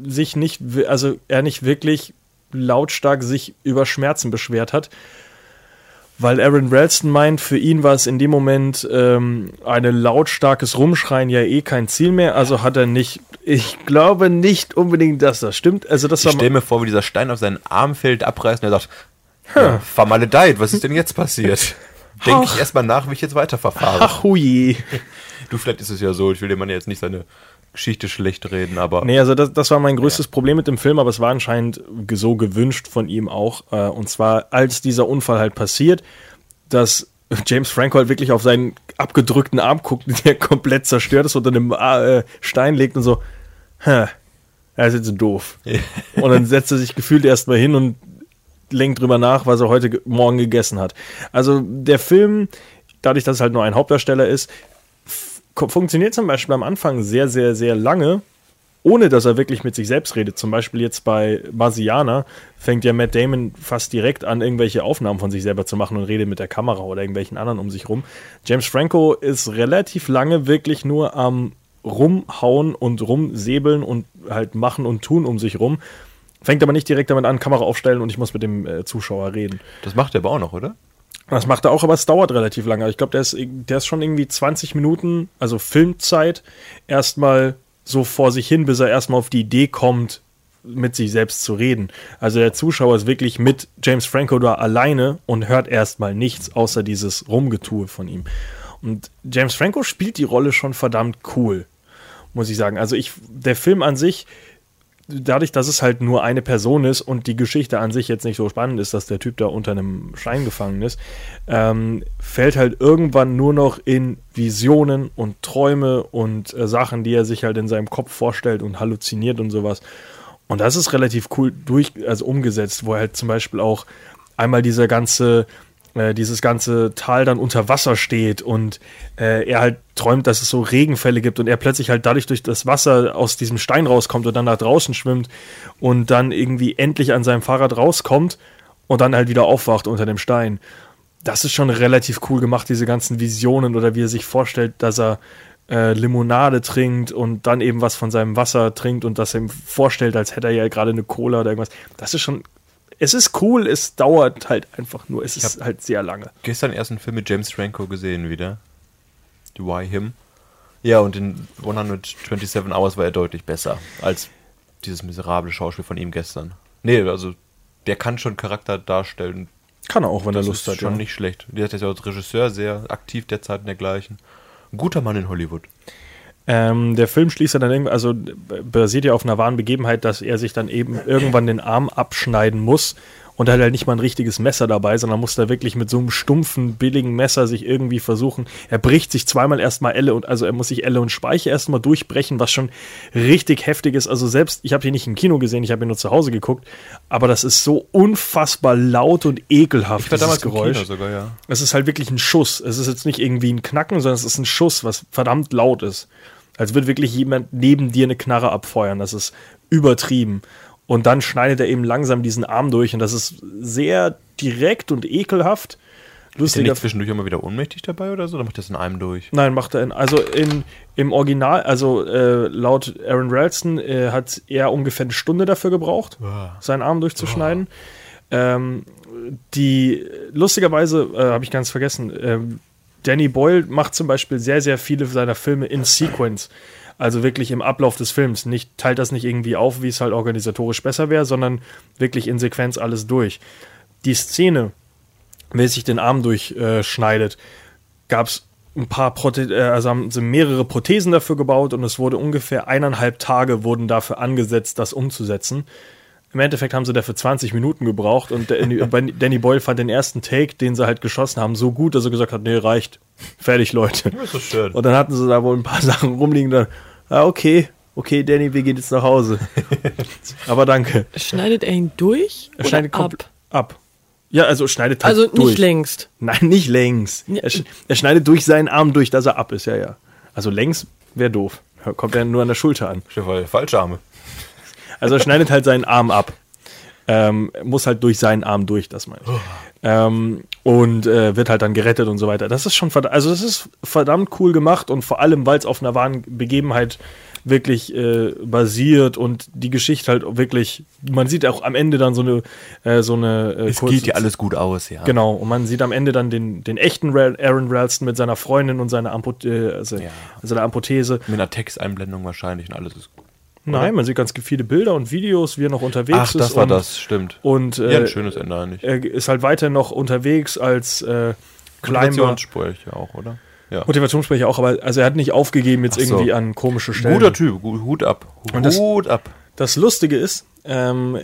sich nicht, also er nicht wirklich lautstark sich über Schmerzen beschwert hat. Weil Aaron Ralston meint, für ihn war es in dem Moment ähm, ein lautstarkes Rumschreien ja eh kein Ziel mehr. Also hat er nicht, ich glaube nicht unbedingt, dass das stimmt. Also das Ich stelle mir vor, wie dieser Stein auf seinen Arm fällt, abreißt und er sagt, ja, vermaledeit, was ist denn jetzt passiert? Denke ich erstmal nach, wie ich jetzt weiterverfahre. Ach hui. Du, vielleicht ist es ja so, ich will dem Mann jetzt nicht seine Geschichte schlecht reden, aber Nee, also das, das war mein größtes Problem mit dem Film, aber es war anscheinend so gewünscht von ihm auch. Äh, und zwar, als dieser Unfall halt passiert, dass James Franco halt wirklich auf seinen abgedrückten Arm guckt, der komplett zerstört ist, unter einem äh, Stein legt und so, hä, er ist jetzt so doof. und dann setzt er sich gefühlt erstmal hin und lenkt drüber nach, was er heute ge- Morgen gegessen hat. Also der Film, dadurch, dass es halt nur ein Hauptdarsteller ist, funktioniert zum Beispiel am Anfang sehr, sehr, sehr lange, ohne dass er wirklich mit sich selbst redet. Zum Beispiel jetzt bei Marsianer fängt ja Matt Damon fast direkt an, irgendwelche Aufnahmen von sich selber zu machen und redet mit der Kamera oder irgendwelchen anderen um sich rum. James Franco ist relativ lange wirklich nur am Rumhauen und rumsäbeln und halt machen und tun um sich rum. Fängt aber nicht direkt damit an, Kamera aufstellen und ich muss mit dem äh, Zuschauer reden. das macht er aber auch noch, oder? Das macht er auch, aber es dauert relativ lange. Ich glaube, der ist, der ist schon irgendwie 20 Minuten, also Filmzeit, erstmal so vor sich hin, bis er erstmal auf die Idee kommt, mit sich selbst zu reden. Also der Zuschauer ist wirklich mit James Franco da alleine und hört erstmal nichts außer dieses Rumgetue von ihm. Und James Franco spielt die Rolle schon verdammt cool, muss ich sagen. Also ich, der Film an sich, dadurch, dass es halt nur eine Person ist und die Geschichte an sich jetzt nicht so spannend ist, dass der Typ da unter einem Stein gefangen ist, ähm, fällt halt irgendwann nur noch in Visionen und Träume und äh, Sachen, die er sich halt in seinem Kopf vorstellt und halluziniert und sowas. Und das ist relativ cool durch, also umgesetzt, wo er halt zum Beispiel auch einmal dieser ganze, äh, dieses ganze Tal dann unter Wasser steht und äh, er halt träumt, dass es so Regenfälle gibt und er plötzlich halt dadurch durch das Wasser aus diesem Stein rauskommt und dann nach draußen schwimmt und dann irgendwie endlich an seinem Fahrrad rauskommt und dann halt wieder aufwacht unter dem Stein. Das ist schon relativ cool gemacht, diese ganzen Visionen oder wie er sich vorstellt, dass er äh, Limonade trinkt und dann eben was von seinem Wasser trinkt und das ihm vorstellt, als hätte er ja gerade eine Cola oder irgendwas. Das ist schon, es ist cool, es dauert halt einfach nur, es ist halt sehr lange. Gestern erst einen Film mit James Franco gesehen wieder. Why Him? Ja, und in 127 Hours war er deutlich besser als dieses miserable Schauspiel von ihm gestern. Nee, also der kann schon Charakter darstellen. Kann er auch, wenn Das er Lust ist hat. schon ja. nicht schlecht. Der ist ja als Regisseur sehr aktiv derzeit und dergleichen. Ein guter Mann in Hollywood. Ähm, der Film schließt ja dann irgendwie, also basiert ja auf einer wahren Begebenheit, dass er sich dann eben irgendwann den Arm abschneiden muss und hat halt nicht mal ein richtiges Messer dabei, sondern muss da wirklich mit so einem stumpfen, billigen Messer sich irgendwie versuchen. Er bricht sich zweimal erstmal Elle und, also er muss sich Elle und Speiche erstmal durchbrechen, was schon richtig heftig ist. Also selbst, ich habe ihn nicht im Kino gesehen, ich habe ihn nur zu Hause geguckt, aber das ist so unfassbar laut und ekelhaft, Ich war damals Geräusch. im Kino sogar, ja. Es ist halt wirklich ein Schuss. Es ist jetzt nicht irgendwie ein Knacken, sondern es ist ein Schuss, was verdammt laut ist. Als würde wirklich jemand neben dir eine Knarre abfeuern. Das ist übertrieben. Und dann schneidet er eben langsam diesen Arm durch und das ist sehr direkt und ekelhaft. Ist er Lustiger. nicht zwischendurch immer wieder ohnmächtig dabei oder so? Oder macht das in einem durch? Nein, macht er in, also in, im Original, also äh, laut Aaron Ralston äh, hat er ungefähr eine Stunde dafür gebraucht, seinen Arm durchzuschneiden. Ähm, die, lustigerweise, äh, habe ich ganz vergessen, ähm, Danny Boyle macht zum Beispiel sehr, sehr viele seiner Filme in Sequence. Also wirklich im Ablauf des Films. Nicht, teilt das nicht irgendwie auf, wie es halt organisatorisch besser wäre, sondern wirklich in Sequenz alles durch. Die Szene, wer sich den Arm durchschneidet, gab es ein paar Prote äh, also haben sie mehrere Prothesen dafür gebaut und es wurde ungefähr eineinhalb Tage wurden dafür angesetzt, das umzusetzen. Im Endeffekt haben sie dafür 20 Minuten gebraucht und Danny, Danny Boyle fand den ersten Take, den sie halt geschossen haben, so gut, dass er gesagt hat, nee, reicht. Fertig, Leute. Das ist schön. Und dann hatten sie da wohl ein paar Sachen rumliegen, dann, ah, okay, okay, Danny, wir gehen jetzt nach Hause. Aber danke. Schneidet er ihn durch Er schneidet oder komplett ab. Ja, also schneidet halt Also nicht durch. längst. Nein, nicht längs. Ja. Er, sch er schneidet durch seinen Arm durch, dass er ab ist, ja, ja. Also längs wäre doof. Kommt ja nur an der Schulter an. Stefan, falsche Arme. Also er schneidet halt seinen Arm ab. Ähm, muss halt durch seinen Arm durch, das meine ich. Ähm, und äh, wird halt dann gerettet und so weiter. Das ist schon verdammt, also das ist verdammt cool gemacht und vor allem, weil es auf einer wahren Begebenheit wirklich äh, basiert und die Geschichte halt wirklich, man sieht auch am Ende dann so eine, äh, so eine äh, Es geht ja alles gut aus, ja. Genau, und man sieht am Ende dann den, den echten Aaron Ralston mit seiner Freundin und seiner, Amput äh, also, Ja. seiner Amputese. Mit einer Texteinblendung wahrscheinlich und alles ist gut. Nein, man sieht ganz viele Bilder und Videos, wie er noch unterwegs Ach, ist. das war und, das, stimmt. Und ja, äh, ein schönes Ende eigentlich. er ist halt weiterhin noch unterwegs als äh, Climber. Motivationssprüche auch, oder? Ja. Motivationssprecher auch, aber also er hat nicht aufgegeben jetzt Ach so. irgendwie an komische Stellen. Guter Typ, Hut ab. Und das- Hut ab. Das Lustige ist, ähm,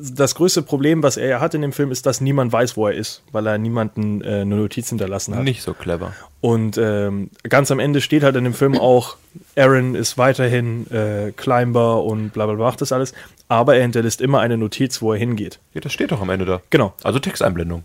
das größte Problem, was er ja hat in dem Film, ist, dass niemand weiß, wo er ist, weil er niemanden äh, eine Notiz hinterlassen hat. Nicht so clever. Und ähm, ganz am Ende steht halt in dem Film auch, Aaron ist weiterhin äh, Climber und bla bla bla, macht das alles, aber er hinterlässt immer eine Notiz, wo er hingeht. Ja, das steht doch am Ende da. Genau. Also Texteinblendung.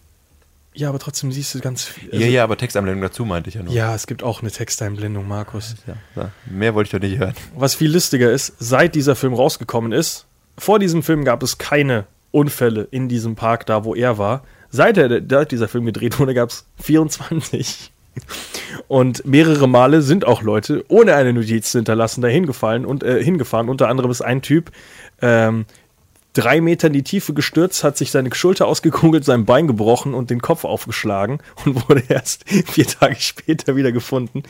Ja, aber trotzdem siehst du ganz viel. ja, ja, aber Texteinblendung dazu meinte ich ja nur. Ja, es gibt auch eine Texteinblendung, Markus. Ja, ja. Mehr wollte ich doch nicht hören. Was viel lustiger ist, seit dieser Film rausgekommen ist, vor diesem Film gab es keine Unfälle in diesem Park, da wo er war. Seit, er, seit dieser Film gedreht wurde, gab es 24. Und mehrere Male sind auch Leute, ohne eine Notiz zu hinterlassen, da hingefallen und äh, hingefahren. Unter anderem ist ein Typ ähm, drei Meter in die Tiefe gestürzt, hat sich seine Schulter ausgekugelt, sein Bein gebrochen und den Kopf aufgeschlagen und wurde erst vier Tage später wieder gefunden.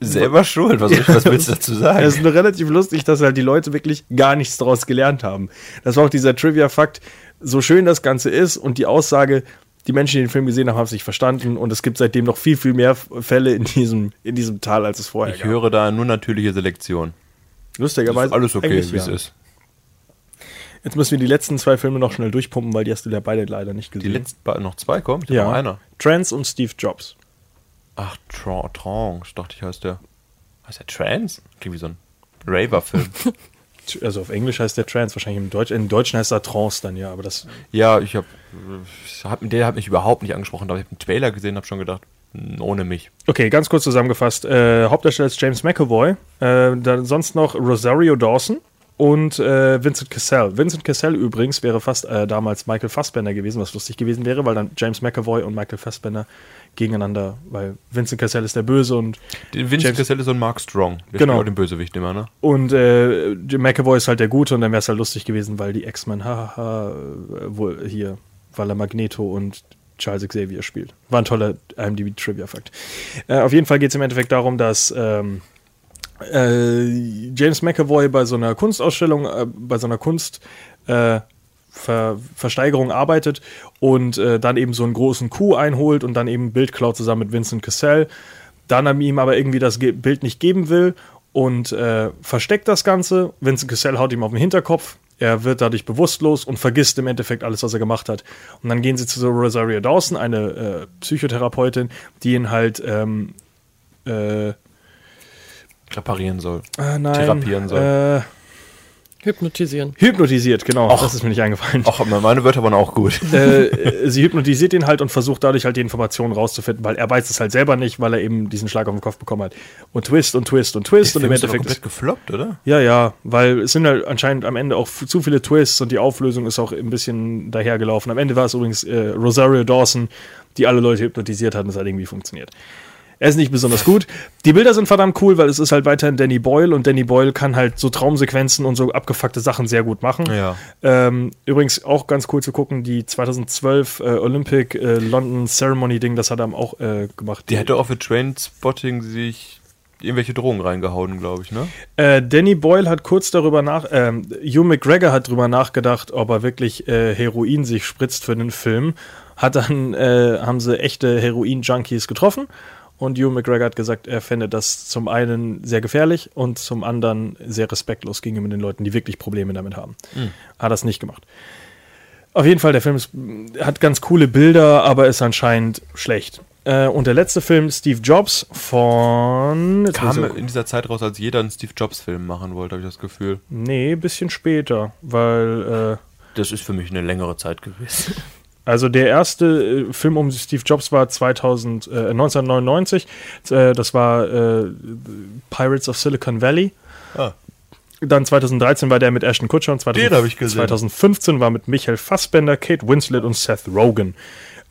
Selber schuld, was, ich- was willst du dazu sagen? Es ist nur relativ lustig, dass halt die Leute wirklich gar nichts daraus gelernt haben. Das war auch dieser Trivia-Fakt, so schön das Ganze ist und die Aussage, die Menschen, die den Film gesehen haben, haben es nicht verstanden und es gibt seitdem noch viel, viel mehr Fälle in diesem, in diesem Tal, als es vorher ich gab. höre da nur natürliche Selektion. Ist Lustigerweise. alles okay, wie es ja. ist. Jetzt müssen wir die letzten zwei Filme noch schnell durchpumpen, weil die hast du ja beide leider nicht Die gesehen. letzten ba- noch zwei kommen? Ich ja. noch einer. Trans und Steve Jobs. Ach, Tra Trance, dachte ich, heißt der. Heißt der Trance? Klingt wie so ein Raver-Film. Also auf Englisch heißt der Trans, wahrscheinlich im Deutsch, im Deutschen heißt er Trance dann, ja, aber das. ja, ich hab, hab. Der hat mich überhaupt nicht angesprochen, aber ich habe einen Trailer gesehen habe schon gedacht, hm, ohne mich. Okay, ganz kurz zusammengefasst. Äh, Hauptdarsteller ist James McAvoy. Äh, dann sonst noch Rosario Dawson und äh, Vincent Cassell. Vincent Cassell übrigens wäre fast äh, damals Michael Fassbender gewesen, was lustig gewesen wäre, weil dann James McAvoy und Michael Fassbender gegeneinander, weil Vincent Cassell ist der Böse und, Den Vincent James- Cassell ist so ein Mark Strong. Der Genau. den Bösewicht immer, ne? und äh, McAvoy ist halt der Gute und dann wäre es halt lustig gewesen, weil die X-Men, hahaha, äh, wohl hier, weil er Magneto und Charles Xavier spielt. War ein toller IMDb-Trivia-Fakt. Äh, auf jeden Fall geht es im Endeffekt darum, dass ähm, äh, James McAvoy bei so einer Kunstausstellung, äh, bei so einer Kunst äh, Ver arbeitet und äh, dann eben so einen großen Coup einholt und dann eben Bild klaut zusammen mit Vincent Cassell, dann an ihm aber irgendwie das Ge Bild nicht geben will und äh, versteckt das Ganze. Vincent Cassell haut ihm auf den Hinterkopf. Er wird dadurch bewusstlos und vergisst im Endeffekt alles, was er gemacht hat. Und dann gehen sie zu so Rosario Dawson, eine äh, Psychotherapeutin, die ihn halt ähm, äh, Reparieren soll. äh, nein, Therapieren soll. Äh, Hypnotisieren. hypnotisiert, genau. das ist mir nicht eingefallen. Ach, meine Wörter waren auch gut. äh, sie hypnotisiert ihn halt und versucht dadurch halt die Informationen rauszufinden, weil er weiß es halt selber nicht, weil er eben diesen Schlag auf den Kopf bekommen hat. Und Twist und Twist und Twist und im Film ist Endeffekt. komplett gefloppt, oder? Ja, ja, weil es sind halt anscheinend am Ende auch zu viele Twists und die Auflösung ist auch ein bisschen dahergelaufen. Am Ende war es übrigens äh, Rosario Dawson, die alle Leute hypnotisiert hat und es hat irgendwie funktioniert. Er ist nicht besonders gut. Die Bilder sind verdammt cool, weil es ist halt weiterhin Danny Boyle und Danny Boyle kann halt so Traumsequenzen und so abgefuckte Sachen sehr gut machen. Ja. Ähm, übrigens auch ganz cool zu gucken, die 2012 äh, Olympic äh, London Ceremony Ding, das hat er auch äh, gemacht. Die hätte auch für Trainspotting sich irgendwelche Drogen reingehauen, glaube ich, ne? Äh, Danny Boyle hat kurz darüber nach, ähm, Hugh McGregor hat darüber nachgedacht, ob er wirklich äh, Heroin sich spritzt für den Film. Hat dann, äh, haben sie echte Heroin-Junkies getroffen Und Hugh McGregor hat gesagt, er fände das zum einen sehr gefährlich und zum anderen sehr respektlos gegenüber den Leuten, die wirklich Probleme damit haben. Hat das nicht gemacht. Auf jeden Fall, der Film ist, hat ganz coole Bilder, aber ist anscheinend schlecht. Äh, und der letzte Film, Steve Jobs von. Kam in dieser Zeit raus, als jeder einen Steve Jobs-Film machen wollte, habe ich das Gefühl. Nee, bisschen später, weil. Äh, Das ist für mich eine längere Zeit gewesen. Also der erste äh, Film um Steve Jobs war 2000, äh, 1999. Äh, das war äh, Pirates of Silicon Valley. Ah. Dann 2013 war der mit Ashton Kutcher und 2000, Den hab ich gesehen. 2015 war mit Michael Fassbender, Kate Winslet und Seth Rogen.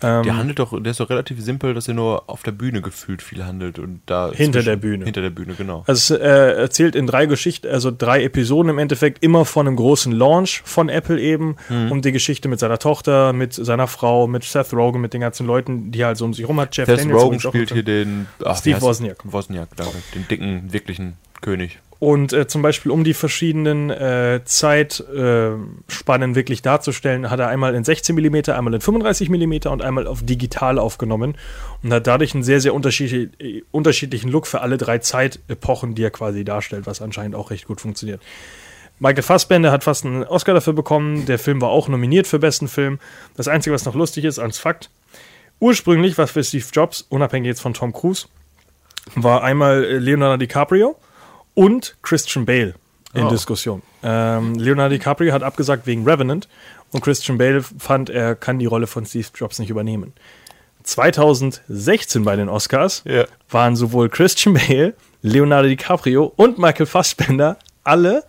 Ähm, Der handelt doch, der ist doch relativ simpel, dass er nur auf der Bühne gefühlt viel handelt und da Hinter zwischen- der Bühne. Hinter der Bühne, genau. Also es äh, erzählt in drei Geschichten, also drei Episoden im Endeffekt, immer von einem großen Launch von Apple eben, Mhm. um die Geschichte mit seiner Tochter, mit seiner Frau, mit Seth Rogen, mit den ganzen Leuten, die halt so um sich rum hat. Jeff Seth Daniels Rogen spielt hier den ach, Steve Wozniak. Wozniak, danke. Den dicken, wirklichen König. Und äh, zum Beispiel, um die verschiedenen äh, Zeitspannen wirklich darzustellen, hat er einmal in 16 mm, einmal in 35 mm und einmal auf digital aufgenommen und hat dadurch einen sehr, sehr unterschiedlich, äh, unterschiedlichen Look für alle drei Zeitepochen, die er quasi darstellt, was anscheinend auch recht gut funktioniert. Michael Fassbender hat fast einen Oscar dafür bekommen. Der Film war auch nominiert für besten Film. Das Einzige, was noch lustig ist, als Fakt, ursprünglich war für Steve Jobs, unabhängig jetzt von Tom Cruise, war einmal äh, Leonardo DiCaprio und Christian Bale in Oh. Diskussion. Ähm, Leonardo DiCaprio hat abgesagt wegen Revenant und Christian Bale fand, er kann die Rolle von Steve Jobs nicht übernehmen. 2016 bei den Oscars Ja. waren sowohl Christian Bale, Leonardo DiCaprio und Michael Fassbender alle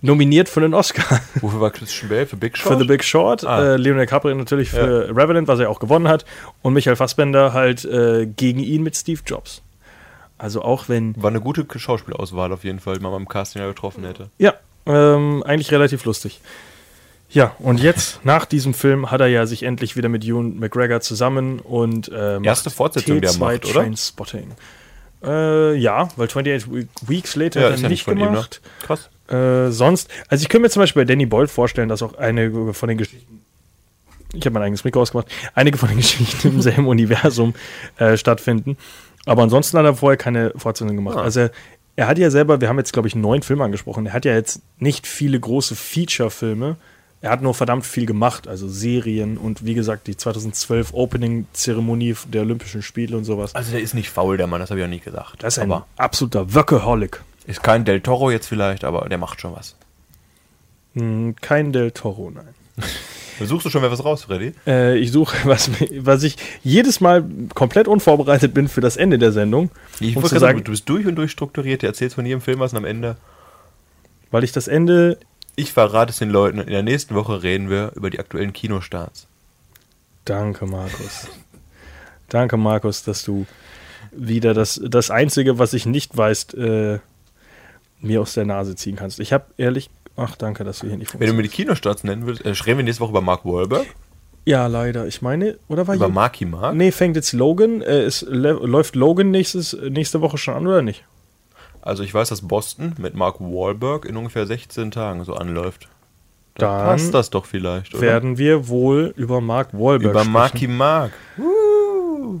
nominiert für den Oscar. Wofür war Christian Bale? Für Big Short? Für The Big Short, Ah. äh, Leonardo DiCaprio natürlich für Revenant, was er auch gewonnen hat, und Michael Fassbender halt äh, gegen ihn mit Steve Jobs. Also auch wenn War eine gute Schauspielauswahl auf jeden Fall, die man beim Casting ja getroffen hätte. Ja, ähm, eigentlich relativ lustig. Ja, und jetzt, nach diesem Film, hat er ja sich endlich wieder mit Ewan McGregor zusammen und äh, Erste Fortsetzung, die er T2 macht, oder? Trainspotting. Äh, ja, weil 28 We- Weeks Later hat er nicht gemacht. ihm, ne? Krass. Äh, sonst, also ich könnte mir zum Beispiel bei Danny Boyle vorstellen, dass auch einige von den Geschichten, ich habe mein eigenes Mikro ausgemacht, einige von den Geschichten im selben Universum äh, stattfinden. Aber ansonsten hat er vorher keine Fortsetzung gemacht. Ah. Also er, er hat ja selber, wir haben jetzt glaube ich neun Filme angesprochen, er hat ja jetzt nicht viele große Feature-Filme. Er hat nur verdammt viel gemacht, also Serien und wie gesagt die 2012 Opening-Zeremonie der Olympischen Spiele und sowas. Also der ist nicht faul, der Mann, das habe ich auch nie gesagt. Das ist ein aber absoluter Workaholic. ist kein Del Toro jetzt vielleicht, aber der macht schon was. Hm, kein Del Toro, nein. Suchst du schon mal was raus, Freddy? Äh, ich suche, was, was ich jedes Mal komplett unvorbereitet bin für das Ende der Sendung. Ich um sagen, sagen, du bist durch und durch strukturiert, du erzählst von jedem Film was und am Ende. weil ich das Ende. Ich verrate es den Leuten, in der nächsten Woche reden wir über die aktuellen Kinostarts. Danke, Markus. Danke, Markus, dass du wieder das, das Einzige, was ich nicht weiß, äh, mir aus der Nase ziehen kannst. Ich habe ehrlich. Ach, danke, dass du hier nicht Wenn du mir die. Kinostarts nennen würdest, äh, reden wir nächste Woche über Mark Wahlberg, Ja, leider. Ich meine, oder war über? Marky Mark. Nee, fängt jetzt Logan. Äh, ist, läuft Logan nächstes, nächste Woche schon an oder nicht? Also ich weiß, dass Boston mit Mark Wahlberg in ungefähr 16 Tagen so anläuft. Da Dann passt das doch vielleicht, oder? Werden wir wohl über Mark Wahlberg über sprechen. Marky Mark.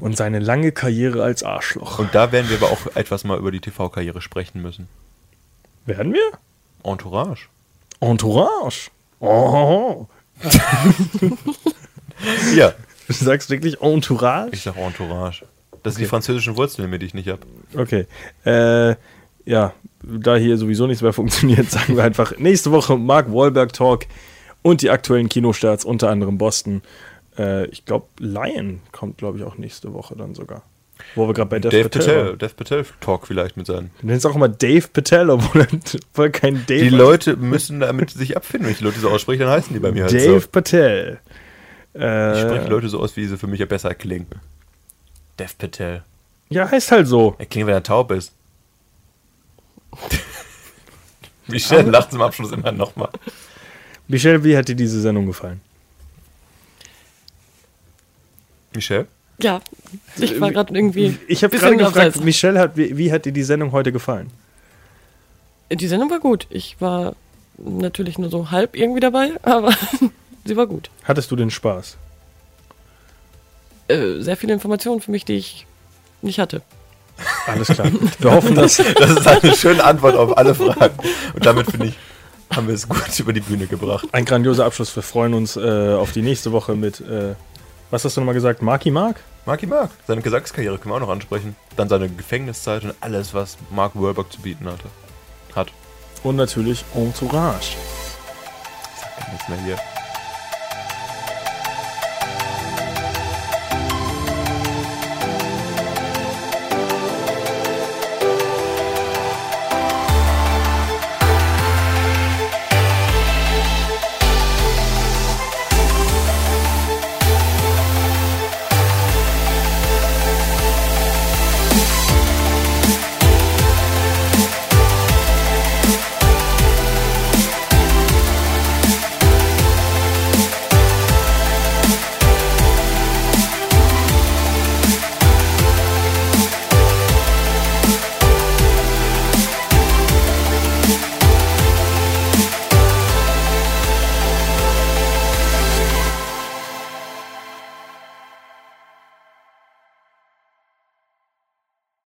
und seine lange Karriere als Arschloch. Und da werden wir aber auch etwas mal über die TV-Karriere sprechen müssen. Werden wir? Entourage. Entourage. Oh. Ja, Du sagst wirklich Entourage? ich sag Entourage. Das sind die französischen Wurzeln, mit die ich nicht habe. Okay. Äh, ja, da hier sowieso nichts mehr funktioniert, sagen wir einfach nächste Woche Mark Wahlberg Talk und die aktuellen Kinostarts, unter anderem Boston. Äh, ich glaube, Lion kommt, glaube ich, auch nächste Woche dann sogar. Wo wir gerade bei Dev, Dave Patel, Patel. Dave Patel Talk vielleicht mit seinen. Du nennst auch immer Dave Patel, obwohl er, kein Dave Die. Leute müssen damit sich abfinden. Wenn ich die Leute so ausspreche, dann heißen die bei mir halt Dave so. Patel. Ich spreche Äh, Leute so aus, wie sie für mich ja besser klingen. Dev Patel. ja, heißt halt so. Er klingt, wenn er taub ist. Michelle lacht zum Abschluss immer nochmal. Michelle, wie hat dir diese Sendung gefallen? Michelle? Ja, ich war gerade irgendwie. Ich habe gerade gefragt, abseits. Michelle, hat, wie, wie hat dir die Sendung heute gefallen? Die Sendung war gut. Ich war natürlich nur so halb irgendwie dabei, aber sie war gut. Hattest du den Spaß? Äh, sehr viele Informationen für mich, die ich nicht hatte. Alles klar. Wir hoffen, dass. Das ist eine schöne Antwort auf alle Fragen. Und damit finde ich, haben wir es gut über die Bühne gebracht. Ein grandioser Abschluss. Wir freuen uns äh, auf die nächste Woche mit, äh, was hast du nochmal gesagt? Marky Mark? Marky Mark, seine Gesangskarriere können wir auch noch ansprechen. Dann seine Gefängniszeit und alles, was Mark Wahlberg zu bieten hatte. Hat. Und natürlich Entourage. Nichts mehr hier.